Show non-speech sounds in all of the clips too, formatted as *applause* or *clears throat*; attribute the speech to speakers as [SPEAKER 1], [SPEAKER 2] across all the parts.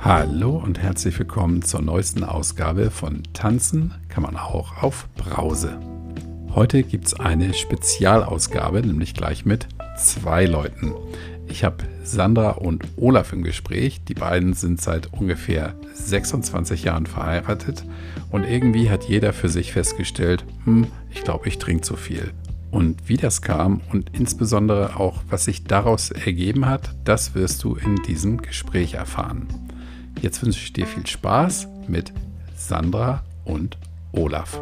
[SPEAKER 1] Hallo und herzlich willkommen zur neuesten Ausgabe von Tanzen kann man auch auf Brause. Heute gibt es eine Spezialausgabe, nämlich gleich mit zwei Leuten. Ich habe Sandra und Olaf im Gespräch. Die beiden sind seit ungefähr 26 Jahren verheiratet und irgendwie hat jeder für sich festgestellt, hm, ich glaube, ich trinke zu viel. Und wie das kam und insbesondere auch, was sich daraus ergeben hat, das wirst du in diesem Gespräch erfahren. Jetzt wünsche ich dir viel Spaß mit Sandra und Olaf.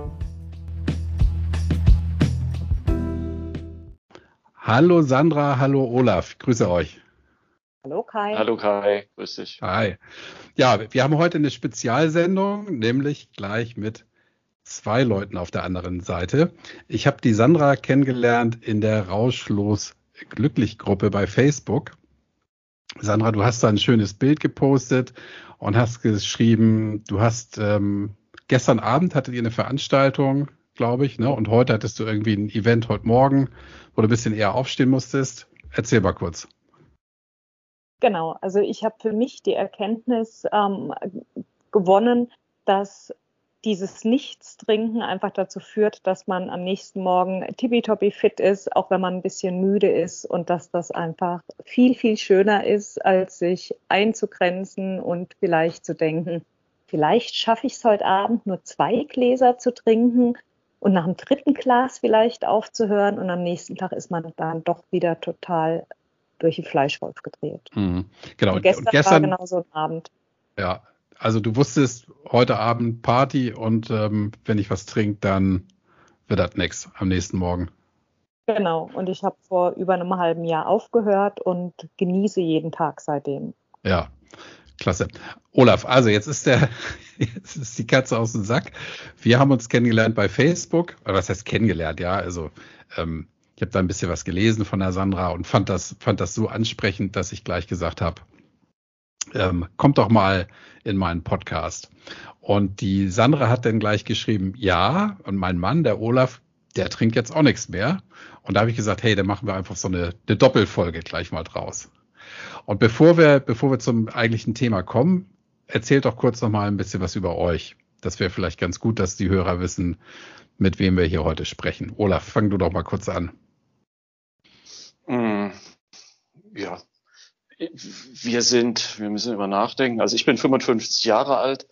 [SPEAKER 1] Hallo Sandra, hallo Olaf, grüße euch.
[SPEAKER 2] Hallo Kai.
[SPEAKER 3] Hallo Kai, grüß dich.
[SPEAKER 1] Hi. Ja, wir haben heute eine Spezialsendung, nämlich gleich mit zwei Leuten auf der anderen Seite. Ich habe die Sandra kennengelernt in der Rauschlos Glücklich Gruppe bei Facebook. Sandra, du hast da ein schönes Bild gepostet und hast geschrieben, du hast ähm, gestern Abend hattet ihr eine Veranstaltung, glaube ich, ne? Und heute hattest du irgendwie ein Event heute Morgen, wo du ein bisschen eher aufstehen musstest. Erzähl mal kurz.
[SPEAKER 2] Genau, also ich habe für mich die Erkenntnis ähm, gewonnen, dass dieses Nichtstrinken einfach dazu führt, dass man am nächsten Morgen tippitoppi fit ist, auch wenn man ein bisschen müde ist und dass das einfach viel, viel schöner ist, als sich einzugrenzen und vielleicht zu denken, vielleicht schaffe ich es heute Abend nur zwei Gläser zu trinken und nach dem dritten Glas vielleicht aufzuhören und am nächsten Tag ist man dann doch wieder total durch den Fleischwolf gedreht.
[SPEAKER 1] Mhm. Genau.
[SPEAKER 2] Und gestern, und gestern war genau so ein Abend.
[SPEAKER 1] Ja, also du wusstest, heute Abend Party und ähm, wenn ich was trinke, dann wird das nichts am nächsten Morgen.
[SPEAKER 2] Genau, und ich habe vor über einem halben Jahr aufgehört und genieße jeden Tag seitdem.
[SPEAKER 1] Ja, klasse. Olaf, also jetzt ist der, *laughs* jetzt ist die Katze aus dem Sack. Wir haben uns kennengelernt bei Facebook, oder was heißt kennengelernt, ja, also ähm, ich habe da ein bisschen was gelesen von der Sandra und fand das, fand das so ansprechend, dass ich gleich gesagt habe, ähm, kommt doch mal in meinen Podcast. Und die Sandra hat dann gleich geschrieben, ja, und mein Mann, der Olaf, der trinkt jetzt auch nichts mehr. Und da habe ich gesagt, hey, dann machen wir einfach so eine, eine Doppelfolge gleich mal draus. Und bevor wir, bevor wir zum eigentlichen Thema kommen, erzählt doch kurz noch mal ein bisschen was über euch. Das wäre vielleicht ganz gut, dass die Hörer wissen, mit wem wir hier heute sprechen. Olaf, fang du doch mal kurz an.
[SPEAKER 3] Mm, ja, wir sind, wir müssen über nachdenken. Also ich bin 55 Jahre alt.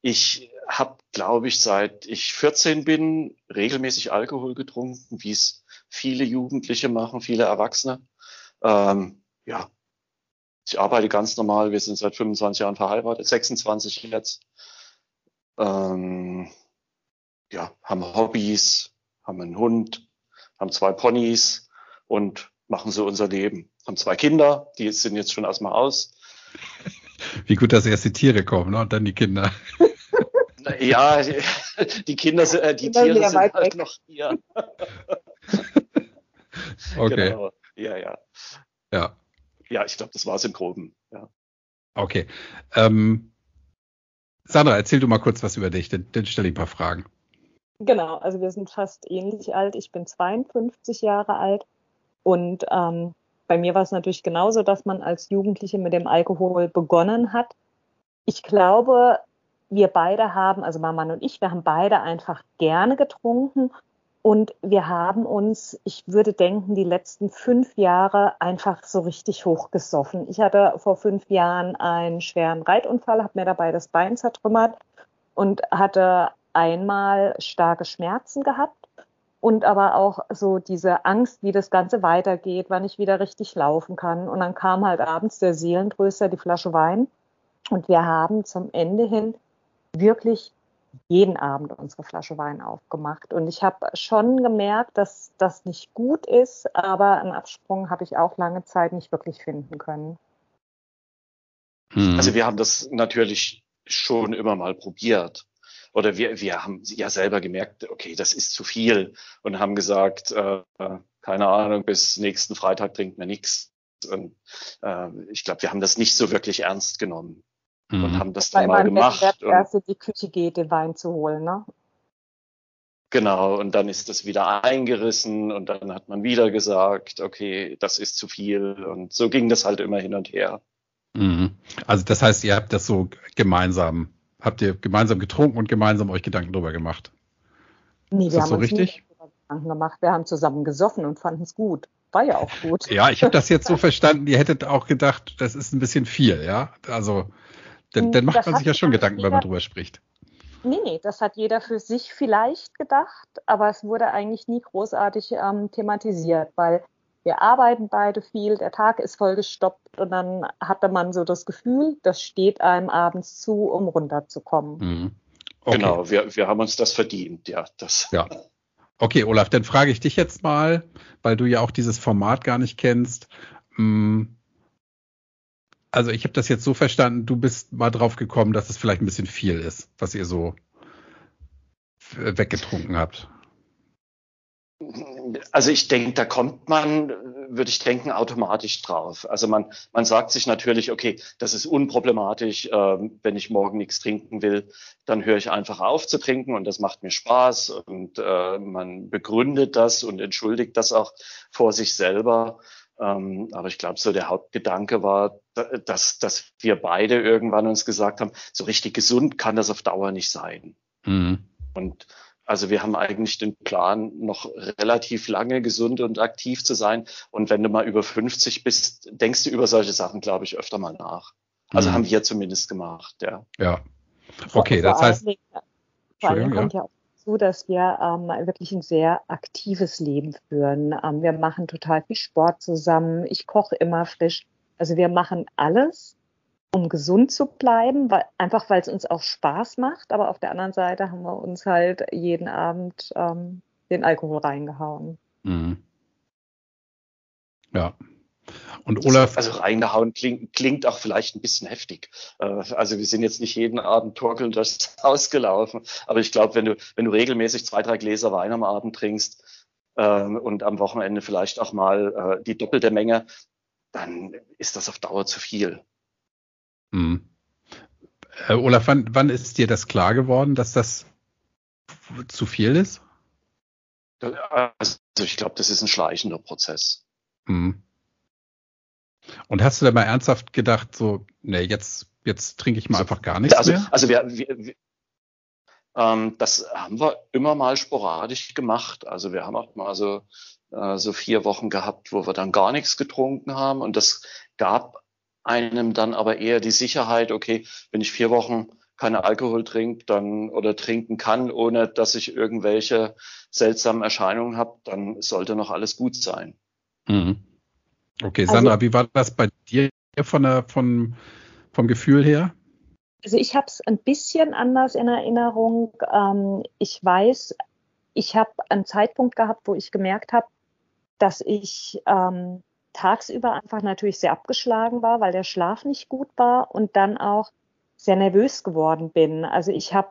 [SPEAKER 3] Ich habe, glaube ich, seit ich 14 bin, regelmäßig Alkohol getrunken, wie es viele Jugendliche machen, viele Erwachsene. Ähm, ja, ich arbeite ganz normal. Wir sind seit 25 Jahren verheiratet, 26 jetzt. Ähm, ja, haben Hobbys, haben einen Hund, haben zwei Ponys und machen so unser Leben. Haben zwei Kinder, die sind jetzt schon erstmal aus.
[SPEAKER 1] Wie gut, dass erst die Tiere kommen ne? und dann die Kinder.
[SPEAKER 3] Ja, die Kinder, sind, äh, die Tiere sind halt weg. noch hier. *laughs*
[SPEAKER 1] okay.
[SPEAKER 3] Genau. Ja, ja.
[SPEAKER 1] Ja.
[SPEAKER 3] Ja, ich glaube, das war es im Groben. Ja.
[SPEAKER 1] Okay. Ähm, Sandra, erzähl du mal kurz was über dich, dann, dann stelle ich ein paar Fragen.
[SPEAKER 2] Genau, also wir sind fast ähnlich alt. Ich bin 52 Jahre alt und ähm, bei mir war es natürlich genauso, dass man als Jugendliche mit dem Alkohol begonnen hat. Ich glaube, wir beide haben, also mein Mann und ich, wir haben beide einfach gerne getrunken und wir haben uns, ich würde denken, die letzten fünf Jahre einfach so richtig hochgesoffen. Ich hatte vor fünf Jahren einen schweren Reitunfall, habe mir dabei das Bein zertrümmert und hatte einmal starke Schmerzen gehabt und aber auch so diese Angst, wie das Ganze weitergeht, wann ich wieder richtig laufen kann. Und dann kam halt abends der Seelentröster, die Flasche Wein. Und wir haben zum Ende hin wirklich jeden Abend unsere Flasche Wein aufgemacht. Und ich habe schon gemerkt, dass das nicht gut ist, aber einen Absprung habe ich auch lange Zeit nicht wirklich finden können.
[SPEAKER 3] Hm. Also wir haben das natürlich schon immer mal probiert oder wir, wir haben ja selber gemerkt, okay, das ist zu viel und haben gesagt, äh, keine Ahnung, bis nächsten Freitag trinkt man nichts. Und äh, ich glaube, wir haben das nicht so wirklich ernst genommen mhm. und haben das dann mal gemacht.
[SPEAKER 2] Wenn der erst in die Küche geht, den Wein zu holen, ne?
[SPEAKER 3] Genau, und dann ist das wieder eingerissen und dann hat man wieder gesagt, okay, das ist zu viel und so ging das halt immer hin und her.
[SPEAKER 1] Mhm. Also das heißt, ihr habt das so gemeinsam, habt ihr gemeinsam getrunken und gemeinsam euch Gedanken darüber gemacht?
[SPEAKER 2] Nee, wir haben so uns richtig? Gedanken gemacht. Wir haben zusammen gesoffen und fanden es gut. War ja auch gut.
[SPEAKER 1] ja, ich habe das jetzt so *laughs* verstanden, ihr hättet auch gedacht, das ist ein bisschen viel, ja? Also dann, dann macht das man sich ja schon Gedanken, jeder, wenn man drüber spricht.
[SPEAKER 2] Nee, nee, das hat jeder für sich vielleicht gedacht, aber es wurde eigentlich nie großartig ähm, thematisiert, weil wir arbeiten beide viel, der Tag ist vollgestoppt und dann hatte man so das Gefühl, das steht einem abends zu, um runterzukommen. Mhm.
[SPEAKER 3] Okay. Genau, wir, wir haben uns das verdient, ja. Das.
[SPEAKER 1] Ja. Okay, Olaf, dann frage ich dich jetzt mal, weil du ja auch dieses Format gar nicht kennst. Hm, also ich habe das jetzt so verstanden, du bist mal drauf gekommen, dass es vielleicht ein bisschen viel ist, was ihr so weggetrunken habt.
[SPEAKER 3] Also ich denke, da kommt man, würde ich denken, automatisch drauf. Also man, man sagt sich natürlich, okay, das ist unproblematisch, äh, wenn ich morgen nichts trinken will, dann höre ich einfach auf zu trinken und das macht mir Spaß und äh, man begründet das und entschuldigt das auch vor sich selber. Ähm, aber ich glaube, so der Hauptgedanke war, dass, dass wir beide irgendwann uns gesagt haben, so richtig gesund kann das auf Dauer nicht sein. Mhm. Und also wir haben eigentlich den Plan, noch relativ lange gesund und aktiv zu sein. Und wenn du mal über 50 bist, denkst du über solche Sachen, glaube ich, öfter mal nach. Also mhm. haben wir zumindest gemacht, ja.
[SPEAKER 1] Ja. Okay, das heißt.
[SPEAKER 2] Vor allem kommt ja auch dazu, dass wir ähm, wirklich ein sehr aktives Leben führen. Ähm, wir machen total viel Sport zusammen. Ich koche immer frisch. Also wir machen alles, um gesund zu bleiben, weil, einfach weil es uns auch Spaß macht. Aber auf der anderen Seite haben wir uns halt jeden Abend ähm, den Alkohol reingehauen. Mhm.
[SPEAKER 1] Ja. Und Olaf.
[SPEAKER 3] Also reingehauen klingt, klingt auch vielleicht ein bisschen heftig. Äh, also wir sind jetzt nicht jeden Abend torkelnd durchs *laughs* Haus gelaufen. Aber ich glaube, wenn du, wenn du regelmäßig zwei, drei Gläser Wein am Abend trinkst ähm, und am Wochenende vielleicht auch mal äh, die doppelte Menge, dann ist das auf Dauer zu viel.
[SPEAKER 1] Mhm. Äh, Olaf, wann, wann ist dir das klar geworden, dass das zu viel ist?
[SPEAKER 3] Also ich glaube, das ist ein schleichender Prozess. Mhm.
[SPEAKER 1] Und hast du da mal ernsthaft gedacht, so, nee, jetzt, jetzt trinke ich mal einfach gar nichts
[SPEAKER 3] also,
[SPEAKER 1] mehr?
[SPEAKER 3] Also wir, wir, wir ähm, das haben wir immer mal sporadisch gemacht. Also wir haben auch mal so, äh, so vier Wochen gehabt, wo wir dann gar nichts getrunken haben. Und das gab einem dann aber eher die Sicherheit, okay, wenn ich vier Wochen keine Alkohol trinke, dann oder trinken kann, ohne dass ich irgendwelche seltsamen Erscheinungen habe, dann sollte noch alles gut sein.
[SPEAKER 1] Mhm. Okay, also Sandra, also, wie war das bei dir von der, von, vom Gefühl her?
[SPEAKER 2] Also ich habe es ein bisschen anders in Erinnerung. Ähm, ich weiß, ich habe einen Zeitpunkt gehabt, wo ich gemerkt habe, dass ich ähm, tagsüber einfach natürlich sehr abgeschlagen war, weil der Schlaf nicht gut war und dann auch sehr nervös geworden bin. Also ich habe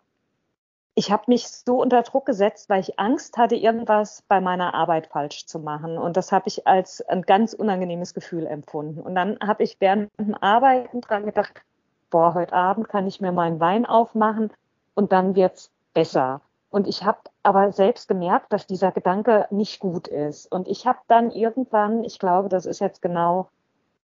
[SPEAKER 2] ich habe mich so unter Druck gesetzt, weil ich Angst hatte, irgendwas bei meiner Arbeit falsch zu machen. Und das habe ich als ein ganz unangenehmes Gefühl empfunden. Und dann habe ich während dem Arbeiten dran gedacht, boah, heute Abend kann ich mir meinen Wein aufmachen und dann wird's besser. Und ich habe aber selbst gemerkt, dass dieser Gedanke nicht gut ist. Und ich habe dann irgendwann, ich glaube, das ist jetzt genau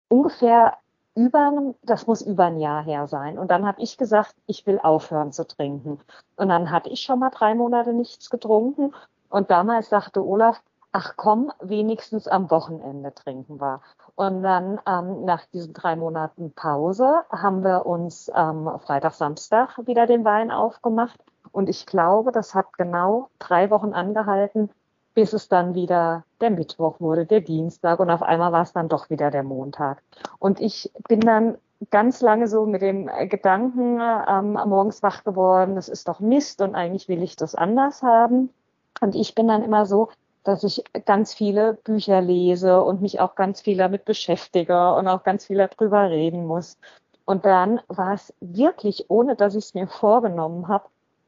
[SPEAKER 2] ungefähr über, das muss über ein Jahr her sein. Und dann habe ich gesagt, ich will aufhören zu trinken. Und dann hatte ich schon mal drei Monate nichts getrunken. Und damals sagte Olaf, ach komm, wenigstens am Wochenende trinken wir. Und dann ähm, nach diesen drei Monaten Pause haben wir uns ähm, Freitag, Samstag wieder den Wein aufgemacht. Und ich glaube, das hat genau drei Wochen angehalten, bis es dann wieder der Mittwoch wurde, der Dienstag und auf einmal war es dann doch wieder der Montag. Und ich bin dann ganz lange so mit dem Gedanken ähm, morgens wach geworden, das ist doch Mist und eigentlich will ich das anders haben. Und ich bin dann immer so, dass ich ganz viele Bücher lese und mich auch ganz viel damit beschäftige und auch ganz viel darüber reden muss. Und dann war es wirklich, ohne dass ich es mir vorgenommen habe,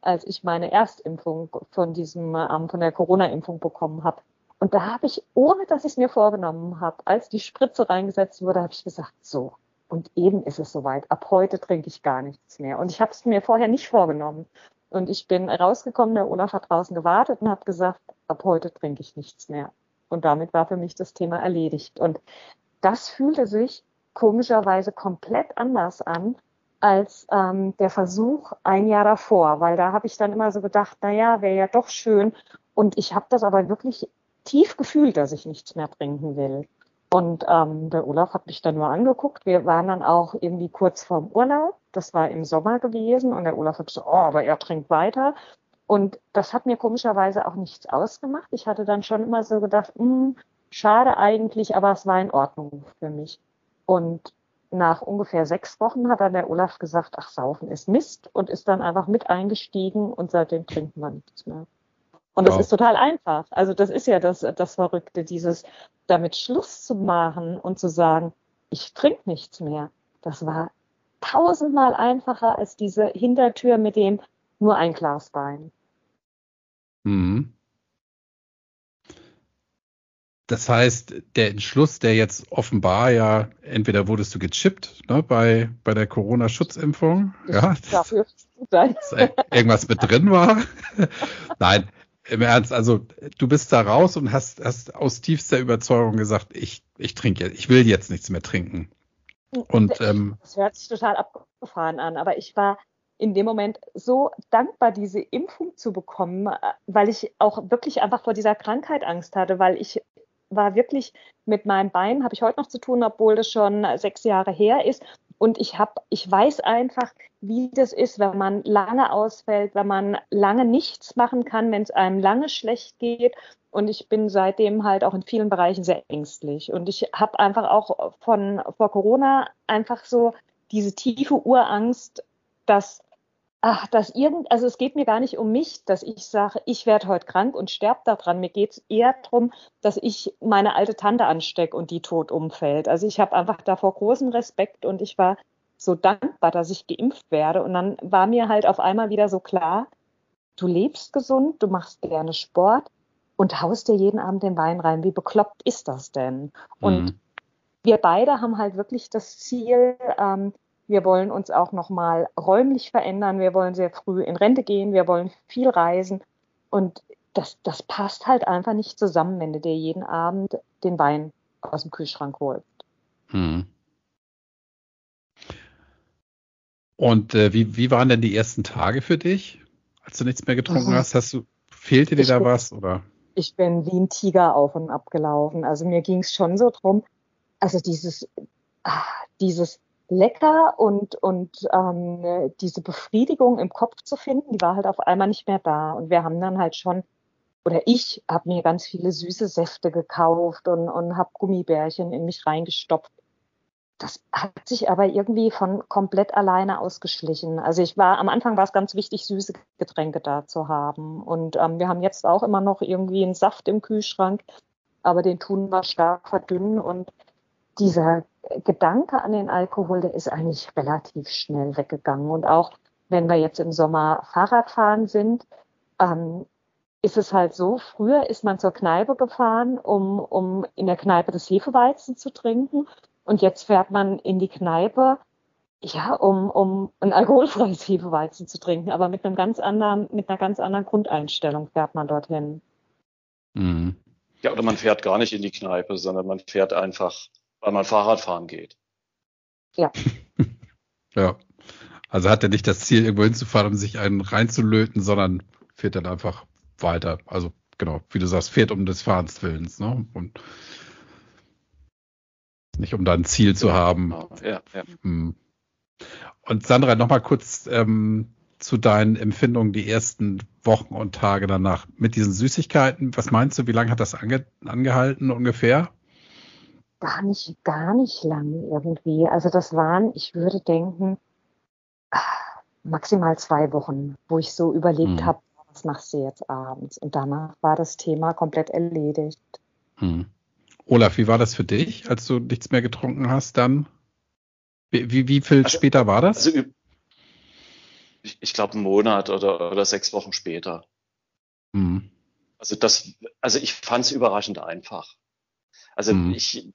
[SPEAKER 2] als ich meine Erstimpfung von diesem, ähm, von der Corona-Impfung bekommen habe. Und da habe ich, ohne dass ich es mir vorgenommen habe, als die Spritze reingesetzt wurde, habe ich gesagt, so, und eben ist es soweit. Ab heute trinke ich gar nichts mehr. Und ich habe es mir vorher nicht vorgenommen. Und ich bin rausgekommen, der Olaf hat draußen gewartet und habe gesagt, ab heute trinke ich nichts mehr. Und damit war für mich das Thema erledigt. Und das fühlte sich komischerweise komplett anders an als ähm, der Versuch ein Jahr davor, weil da habe ich dann immer so gedacht, na ja, wäre ja doch schön. Und ich habe das aber wirklich tief gefühlt, dass ich nichts mehr trinken will. Und ähm, der Olaf hat mich dann nur angeguckt. Wir waren dann auch irgendwie kurz vorm Urlaub. Das war im Sommer gewesen. Und der Olaf hat so, oh, aber er trinkt weiter. Und das hat mir komischerweise auch nichts ausgemacht. Ich hatte dann schon immer so gedacht, mh, hm, schade eigentlich, aber es war in Ordnung für mich. Und nach ungefähr sechs Wochen hat dann der Olaf gesagt, ach, Saufen ist Mist und ist dann einfach mit eingestiegen und seitdem trinken wir nichts mehr. Und das ist total einfach. Also das ist ja das, das Verrückte, dieses damit Schluss zu machen und zu sagen, ich trinke nichts mehr. Das war tausendmal einfacher als diese Hintertür mit dem nur ein Glas Wein.
[SPEAKER 1] Mhm. Das heißt, der Entschluss, der jetzt offenbar ja, entweder wurdest du gechippt ne, bei, bei der Corona-Schutzimpfung, ja, dafür dass irgendwas mit drin war. *laughs* Nein, im Ernst, also du bist da raus und hast, hast aus tiefster Überzeugung gesagt, ich, ich trinke jetzt, ich will jetzt nichts mehr trinken. Und ähm,
[SPEAKER 2] das hört sich total abgefahren an, aber ich war in dem Moment so dankbar, diese Impfung zu bekommen, weil ich auch wirklich einfach vor dieser Krankheit Angst hatte, weil ich war wirklich mit meinem Bein, habe ich heute noch zu tun, obwohl das schon sechs Jahre her ist. Und ich habe, ich weiß einfach, wie das ist, wenn man lange ausfällt, wenn man lange nichts machen kann, wenn es einem lange schlecht geht. Und ich bin seitdem halt auch in vielen Bereichen sehr ängstlich. Und ich habe einfach auch von vor Corona einfach so diese tiefe Urangst, dass ach, dass irgend, also es geht mir gar nicht um mich, dass ich sage, ich werde heute krank und sterbe daran. Mir geht es eher darum, dass ich meine alte Tante anstecke und die tot umfällt. Also ich habe einfach davor großen Respekt und ich war so dankbar, dass ich geimpft werde. Und dann war mir halt auf einmal wieder so klar, du lebst gesund, du machst gerne Sport und haust dir jeden Abend den Wein rein. Wie bekloppt ist das denn? Und mhm. wir beide haben halt wirklich das Ziel, ähm, wir wollen uns auch nochmal räumlich verändern. Wir wollen sehr früh in Rente gehen. Wir wollen viel reisen. Und das, das passt halt einfach nicht zusammen, wenn du dir jeden Abend den Wein aus dem Kühlschrank holst. Hm.
[SPEAKER 1] Und äh, wie, wie waren denn die ersten Tage für dich, als du nichts mehr getrunken mhm. hast? Hast du, fehlte dir ich da bin, was? Oder?
[SPEAKER 2] Ich bin wie ein Tiger auf und ab gelaufen. Also mir ging es schon so drum, also dieses, ah, dieses lecker und, und ähm, diese Befriedigung im Kopf zu finden, die war halt auf einmal nicht mehr da. Und wir haben dann halt schon, oder ich habe mir ganz viele süße Säfte gekauft und, und habe Gummibärchen in mich reingestopft. Das hat sich aber irgendwie von komplett alleine ausgeschlichen. Also ich war, am Anfang war es ganz wichtig, süße Getränke da zu haben. Und ähm, wir haben jetzt auch immer noch irgendwie einen Saft im Kühlschrank, aber den tun wir stark verdünnen und dieser Gedanke an den Alkohol, der ist eigentlich relativ schnell weggegangen. Und auch wenn wir jetzt im Sommer Fahrradfahren sind, ähm, ist es halt so, früher ist man zur Kneipe gefahren, um, um in der Kneipe das Hefeweizen zu trinken. Und jetzt fährt man in die Kneipe, ja, um, um ein alkoholfreies Hefeweizen zu trinken. Aber mit einem ganz anderen, mit einer ganz anderen Grundeinstellung fährt man dorthin.
[SPEAKER 3] Mhm. Ja, oder man fährt gar nicht in die Kneipe, sondern man fährt einfach weil man Fahrrad fahren geht.
[SPEAKER 2] Ja. *laughs*
[SPEAKER 1] ja. Also hat er nicht das Ziel, irgendwo hinzufahren, um sich einen reinzulöten, sondern fährt dann einfach weiter. Also genau, wie du sagst, fährt um des Fahrens Willens, ne? Und nicht um da ein Ziel zu haben. Genau. Ja, ja. Hm. Und Sandra, nochmal kurz ähm, zu deinen Empfindungen die ersten Wochen und Tage danach mit diesen Süßigkeiten. Was meinst du, wie lange hat das ange angehalten ungefähr?
[SPEAKER 2] Gar nicht, gar nicht lang irgendwie. Also das waren, ich würde denken, maximal zwei Wochen, wo ich so überlegt mhm. habe, was machst du jetzt abends? Und danach war das Thema komplett erledigt.
[SPEAKER 1] Mhm. Olaf, wie war das für dich, als du nichts mehr getrunken hast dann? Wie, wie, wie viel also, später war das? Also,
[SPEAKER 3] ich, ich glaube, einen Monat oder, oder sechs Wochen später. Mhm. Also das, also ich fand es überraschend einfach. Also mhm. ich,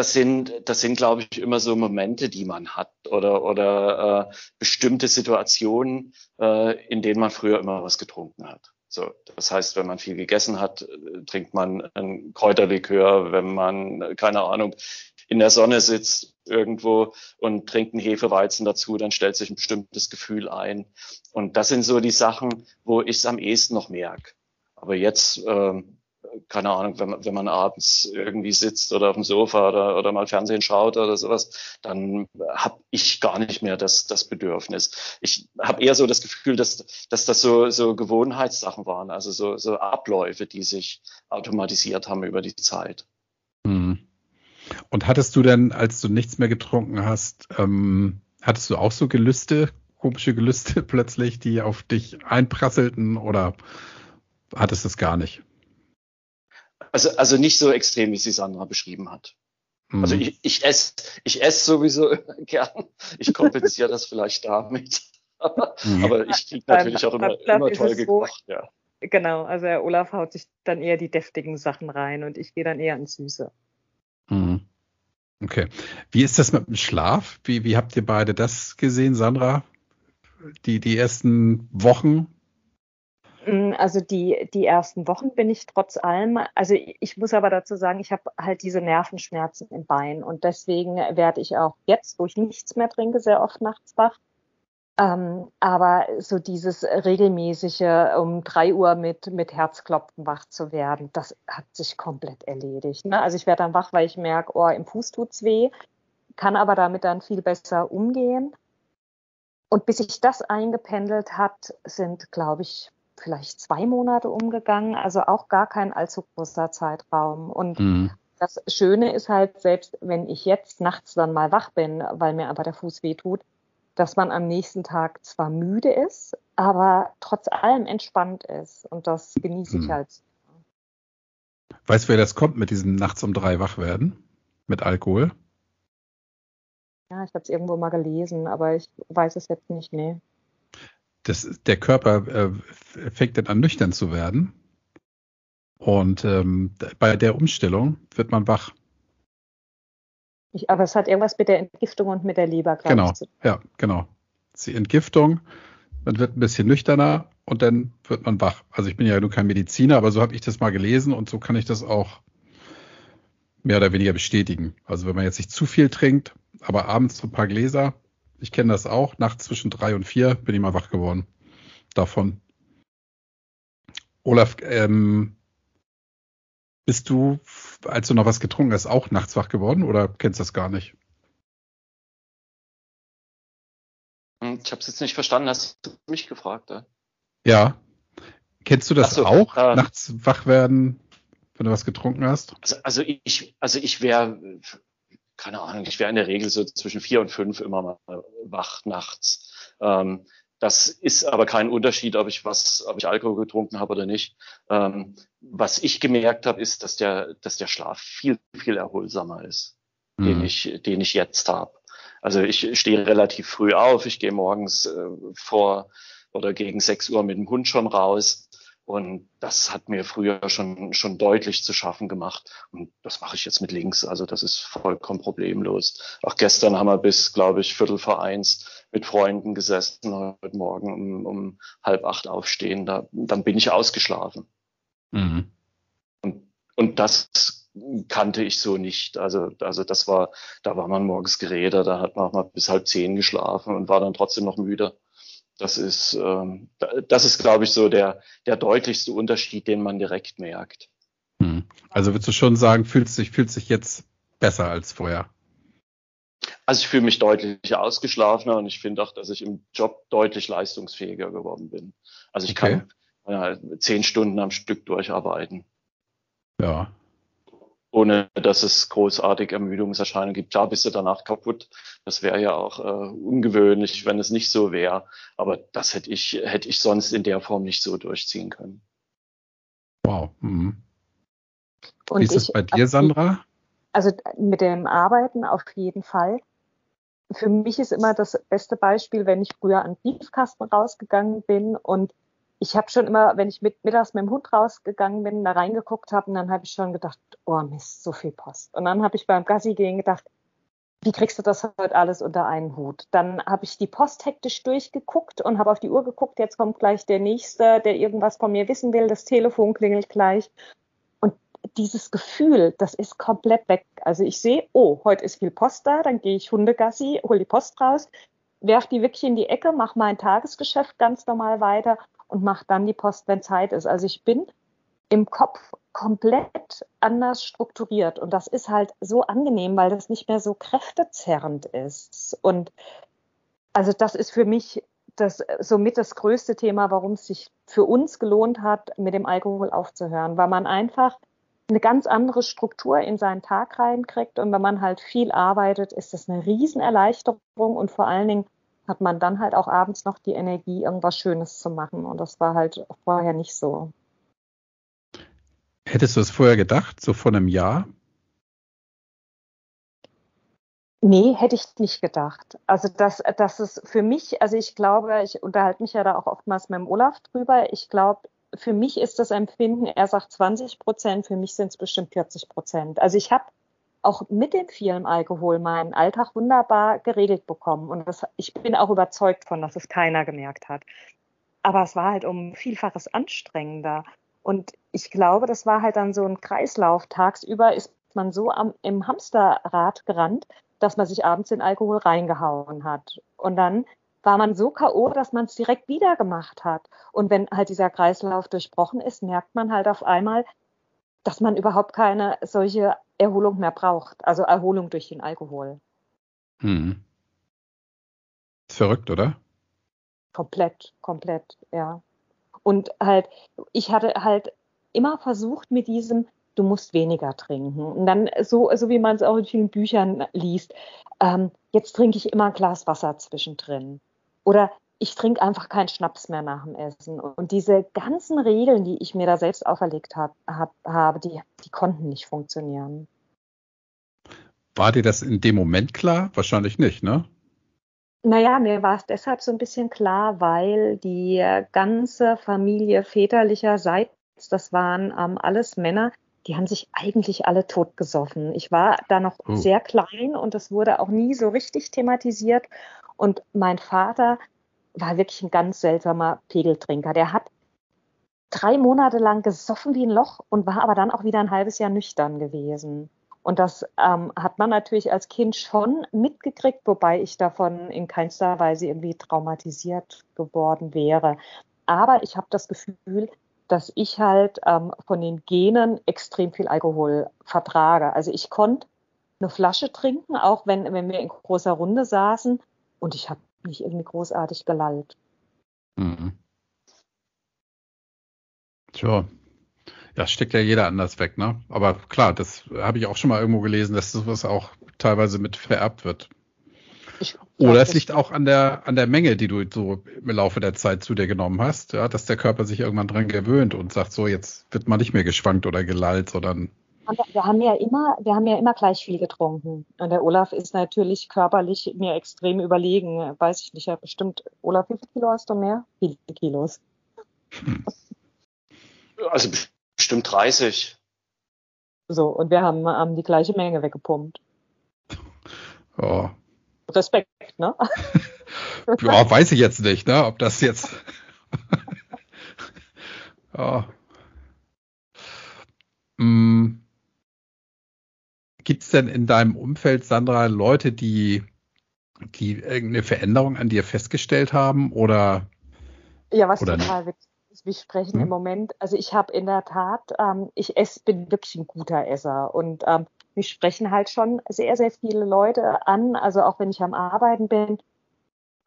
[SPEAKER 3] das sind, das sind, glaube ich, immer so Momente, die man hat oder, oder äh, bestimmte Situationen, äh, in denen man früher immer was getrunken hat. So, das heißt, wenn man viel gegessen hat, äh, trinkt man ein Kräuterlikör, wenn man, keine Ahnung, in der Sonne sitzt irgendwo und trinkt einen Hefeweizen dazu, dann stellt sich ein bestimmtes Gefühl ein. Und das sind so die Sachen, wo ich es am ehesten noch merke. Aber jetzt, ähm, keine Ahnung, wenn man, wenn man abends irgendwie sitzt oder auf dem Sofa oder, oder mal Fernsehen schaut oder sowas, dann habe ich gar nicht mehr das, das Bedürfnis. Ich habe eher so das Gefühl, dass, dass das so, so Gewohnheitssachen waren, also so, so Abläufe, die sich automatisiert haben über die Zeit.
[SPEAKER 1] Mhm. Und hattest du denn, als du nichts mehr getrunken hast, ähm, hattest du auch so Gelüste, komische Gelüste *laughs* plötzlich, die auf dich einprasselten oder hattest du es gar nicht?
[SPEAKER 3] Also, also nicht so extrem, wie sie Sandra beschrieben hat. Mhm. Also ich, ich esse ich esse sowieso *laughs* gern. Ich kompensiere das vielleicht damit. mhm. Aber ich kriege natürlich auch immer, immer toll gekocht. So, ja.
[SPEAKER 2] Genau, also Herr Olaf haut sich dann eher die deftigen Sachen rein und ich gehe dann eher ins Süße.
[SPEAKER 1] Mhm. Okay. Wie ist das mit dem Schlaf? Wie, wie habt ihr beide das gesehen, Sandra? Die, die ersten Wochen?
[SPEAKER 2] Mm, also die, die ersten Wochen bin ich trotz allem, also ich muss aber dazu sagen, ich habe halt diese Nervenschmerzen im Bein und deswegen werde ich auch jetzt, wo ich nichts mehr trinke, sehr oft nachts wach. Ähm, aber so dieses regelmäßige um drei Uhr mit, mit Herzklopfen wach zu werden, das hat sich komplett erledigt. Ne? Also ich werde dann wach, weil ich merke, oh, im Fuß tut's weh, kann aber damit dann viel besser umgehen. Und bis sich das eingependelt hat, sind, glaube ich, vielleicht zwei Monate umgegangen, also auch gar kein allzu großer Zeitraum. Und mhm. das Schöne ist halt, selbst wenn ich jetzt nachts dann mal wach bin, weil mir einfach der Fuß weh tut, dass man am nächsten Tag zwar müde ist, aber trotz allem entspannt ist. Und das genieße ich hm. halt.
[SPEAKER 1] Weißt du, wer das kommt mit diesem nachts um drei wach werden? Mit Alkohol?
[SPEAKER 2] Ja, ich habe es irgendwo mal gelesen, aber ich weiß es jetzt nicht, nee.
[SPEAKER 1] Das, der Körper äh, fängt dann an, nüchtern zu werden. Und ähm, bei der Umstellung wird man wach.
[SPEAKER 2] Ich, aber es hat irgendwas mit der Entgiftung und mit der Leber,
[SPEAKER 1] glaube genau. ich. Genau, ja, genau. Die Entgiftung, man wird ein bisschen nüchterner und dann wird man wach. Also ich bin ja nur kein Mediziner, aber so habe ich das mal gelesen und so kann ich das auch mehr oder weniger bestätigen. Also wenn man jetzt nicht zu viel trinkt, aber abends so ein paar Gläser, ich kenne das auch, nachts zwischen drei und vier bin ich mal wach geworden davon. Olaf, ähm, bist du, als du noch was getrunken hast, auch nachts wach geworden oder kennst du das gar nicht?
[SPEAKER 3] Hm, ich habe es jetzt nicht verstanden. Hast du mich gefragt? Ja.
[SPEAKER 1] ja. Kennst du das so, auch? Äh, nachts wach werden, wenn du was getrunken hast?
[SPEAKER 3] Also, also ich, also ich wäre, keine Ahnung, ich wäre in der Regel so zwischen vier und fünf immer mal wach nachts. Ähm, das ist aber kein Unterschied, ob ich was, ob ich Alkohol getrunken habe oder nicht. Ähm, was ich gemerkt habe, ist, dass der, dass der Schlaf viel, viel erholsamer ist, mhm. den ich, den ich jetzt habe. Also ich stehe relativ früh auf, ich gehe morgens äh, vor oder gegen sechs Uhr mit dem Hund schon raus. Und das hat mir früher schon, schon deutlich zu schaffen gemacht. Und das mache ich jetzt mit links. Also das ist vollkommen problemlos. Auch gestern haben wir bis, glaube ich, Viertel vor eins mit Freunden gesessen, heute Morgen um, um halb acht aufstehen. Da, dann bin ich ausgeschlafen. Mhm. Und, und das kannte ich so nicht. Also, also das war, da war man morgens geredet, da hat man auch mal bis halb zehn geschlafen und war dann trotzdem noch müde. Das ist, ähm, das ist, glaube ich, so der, der deutlichste Unterschied, den man direkt merkt.
[SPEAKER 1] Hm. Also würdest du schon sagen, fühlt sich, fühlt sich jetzt besser als vorher?
[SPEAKER 3] Also ich fühle mich deutlich ausgeschlafener und ich finde auch, dass ich im Job deutlich leistungsfähiger geworden bin. Also ich okay. kann ja, zehn Stunden am Stück durcharbeiten.
[SPEAKER 1] Ja,
[SPEAKER 3] ohne dass es großartig Ermüdungserscheinungen gibt. Klar bist du danach kaputt. Das wäre ja auch äh, ungewöhnlich, wenn es nicht so wäre. Aber das hätte ich, hätte ich sonst in der Form nicht so durchziehen können.
[SPEAKER 1] Wow. Mhm. Wie ist es bei dir, Sandra?
[SPEAKER 2] Also mit dem Arbeiten auf jeden Fall. Für mich ist immer das beste Beispiel, wenn ich früher an Briefkasten rausgegangen bin und ich habe schon immer, wenn ich mit, mittags mit dem Hund rausgegangen bin, da reingeguckt habe, und dann habe ich schon gedacht, oh Mist, so viel Post. Und dann habe ich beim Gassi gehen gedacht, wie kriegst du das heute alles unter einen Hut? Dann habe ich die Post hektisch durchgeguckt und habe auf die Uhr geguckt, jetzt kommt gleich der Nächste, der irgendwas von mir wissen will, das Telefon klingelt gleich. Und dieses Gefühl, das ist komplett weg. Also ich sehe, oh, heute ist viel Post da, dann gehe ich Hundegassi, hol die Post raus, werf die wirklich in die Ecke, mache mein Tagesgeschäft ganz normal weiter und mache dann die Post, wenn Zeit ist. Also ich bin im Kopf komplett anders strukturiert und das ist halt so angenehm, weil das nicht mehr so kräftezerrend ist. Und also das ist für mich das somit das größte Thema, warum es sich für uns gelohnt hat, mit dem Alkohol aufzuhören, weil man einfach eine ganz andere Struktur in seinen Tag reinkriegt. Und wenn man halt viel arbeitet, ist das eine Riesenerleichterung und vor allen Dingen hat man dann halt auch abends noch die Energie, irgendwas Schönes zu machen. Und das war halt vorher nicht so.
[SPEAKER 1] Hättest du es vorher gedacht, so vor einem Jahr?
[SPEAKER 2] Nee, hätte ich nicht gedacht. Also das, das ist für mich, also ich glaube, ich unterhalte mich ja da auch oftmals mit dem Olaf drüber. Ich glaube, für mich ist das Empfinden, er sagt 20 Prozent, für mich sind es bestimmt 40 Prozent. Also ich habe auch mit dem vielen Alkohol meinen Alltag wunderbar geregelt bekommen. Und das, ich bin auch überzeugt von, dass es keiner gemerkt hat. Aber es war halt um Vielfaches anstrengender. Und ich glaube, das war halt dann so ein Kreislauf. Tagsüber ist man so am, im Hamsterrad gerannt, dass man sich abends den Alkohol reingehauen hat. Und dann war man so K.O., dass man es direkt wieder gemacht hat. Und wenn halt dieser Kreislauf durchbrochen ist, merkt man halt auf einmal, dass man überhaupt keine solche Erholung mehr braucht. Also Erholung durch den Alkohol.
[SPEAKER 1] Hm. Verrückt, oder?
[SPEAKER 2] Komplett, komplett, ja. Und halt, ich hatte halt immer versucht mit diesem, du musst weniger trinken. Und dann so, so wie man es auch in vielen Büchern liest, ähm, jetzt trinke ich immer ein Glas Wasser zwischendrin. Oder ich trinke einfach keinen Schnaps mehr nach dem Essen. Und diese ganzen Regeln, die ich mir da selbst auferlegt hab, hab, habe, die, die konnten nicht funktionieren.
[SPEAKER 1] War dir das in dem Moment klar? Wahrscheinlich nicht, ne?
[SPEAKER 2] Naja, mir war es deshalb so ein bisschen klar, weil die ganze Familie väterlicherseits, das waren ähm, alles Männer, die haben sich eigentlich alle totgesoffen. Ich war da noch oh. sehr klein und das wurde auch nie so richtig thematisiert. Und mein Vater war wirklich ein ganz seltsamer Pegeltrinker. Der hat drei Monate lang gesoffen wie ein Loch und war aber dann auch wieder ein halbes Jahr nüchtern gewesen. Und das ähm, hat man natürlich als Kind schon mitgekriegt, wobei ich davon in keinster Weise irgendwie traumatisiert geworden wäre. Aber ich habe das Gefühl, dass ich halt ähm, von den Genen extrem viel Alkohol vertrage. Also ich konnte eine Flasche trinken, auch wenn, wenn wir in großer Runde saßen und ich habe nicht irgendwie großartig gelallt. Mhm.
[SPEAKER 1] Tja, ja, steckt ja jeder anders weg, ne? Aber klar, das habe ich auch schon mal irgendwo gelesen, dass sowas auch teilweise mit vererbt wird. Ich, Oder es liegt auch an der, an der Menge, die du so im Laufe der Zeit zu dir genommen hast, ja, dass der Körper sich irgendwann dran gewöhnt und sagt, so, jetzt wird man nicht mehr geschwankt oder gelallt, sondern.
[SPEAKER 2] Wir haben ja immer, wir haben ja immer gleich viel getrunken. Und der Olaf ist natürlich körperlich mir extrem überlegen. Weiß ich nicht, ja, bestimmt. Olaf, wie viel Kilo hast du mehr? Viele Kilos. *laughs*
[SPEAKER 3] Also bestimmt 30.
[SPEAKER 2] So, und wir haben, haben die gleiche Menge weggepumpt.
[SPEAKER 1] Oh,
[SPEAKER 2] Respekt, ne? *laughs*
[SPEAKER 1] ja, weiß ich jetzt nicht, ne? Ob das jetzt. *laughs* ja. Hm. Gibt es denn in deinem Umfeld, Sandra, Leute, die, die irgendeine Veränderung an dir festgestellt haben oder?
[SPEAKER 2] Ja, was oder total witzig ist. Wir sprechen hm? im Moment, also ich habe in der Tat, ähm, ich esse, bin wirklich ein guter Esser und ähm, mich sprechen halt schon sehr, sehr viele Leute an, also auch wenn ich am Arbeiten bin.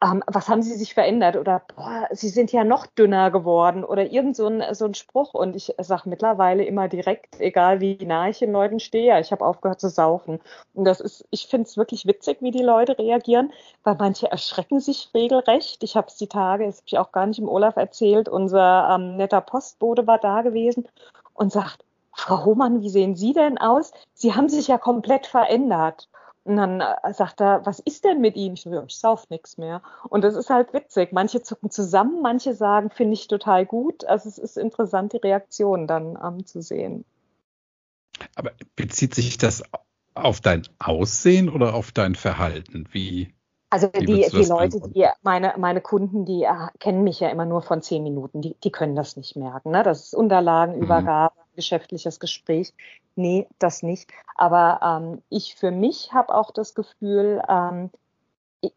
[SPEAKER 2] Ähm, was haben Sie sich verändert? Oder boah, Sie sind ja noch dünner geworden oder irgend so ein, so ein Spruch. Und ich sage mittlerweile immer direkt, egal wie nah ich den Leuten stehe, ich habe aufgehört zu saufen. Und das ist, ich finde es wirklich witzig, wie die Leute reagieren, weil manche erschrecken sich regelrecht. Ich habe es die Tage, das habe ich auch gar nicht im Olaf erzählt, unser ähm, netter Postbote war da gewesen und sagt, Frau Hohmann, wie sehen Sie denn aus? Sie haben sich ja komplett verändert. Und dann äh, sagt er, was ist denn mit Ihnen? Ich ich sauf nichts mehr. Und das ist halt witzig. Manche zucken zusammen, manche sagen, finde ich total gut. Also es ist interessant, die Reaktion dann ähm, zu sehen.
[SPEAKER 1] Aber bezieht sich das auf dein Aussehen oder auf dein Verhalten? Wie?
[SPEAKER 2] Also die, die, die Leute, die, meine, meine Kunden, die äh, kennen mich ja immer nur von zehn Minuten, die, die können das nicht merken. Ne? Das ist Unterlagenübergabe, mhm. geschäftliches Gespräch. Nee, das nicht. Aber ähm, ich für mich habe auch das Gefühl, ähm,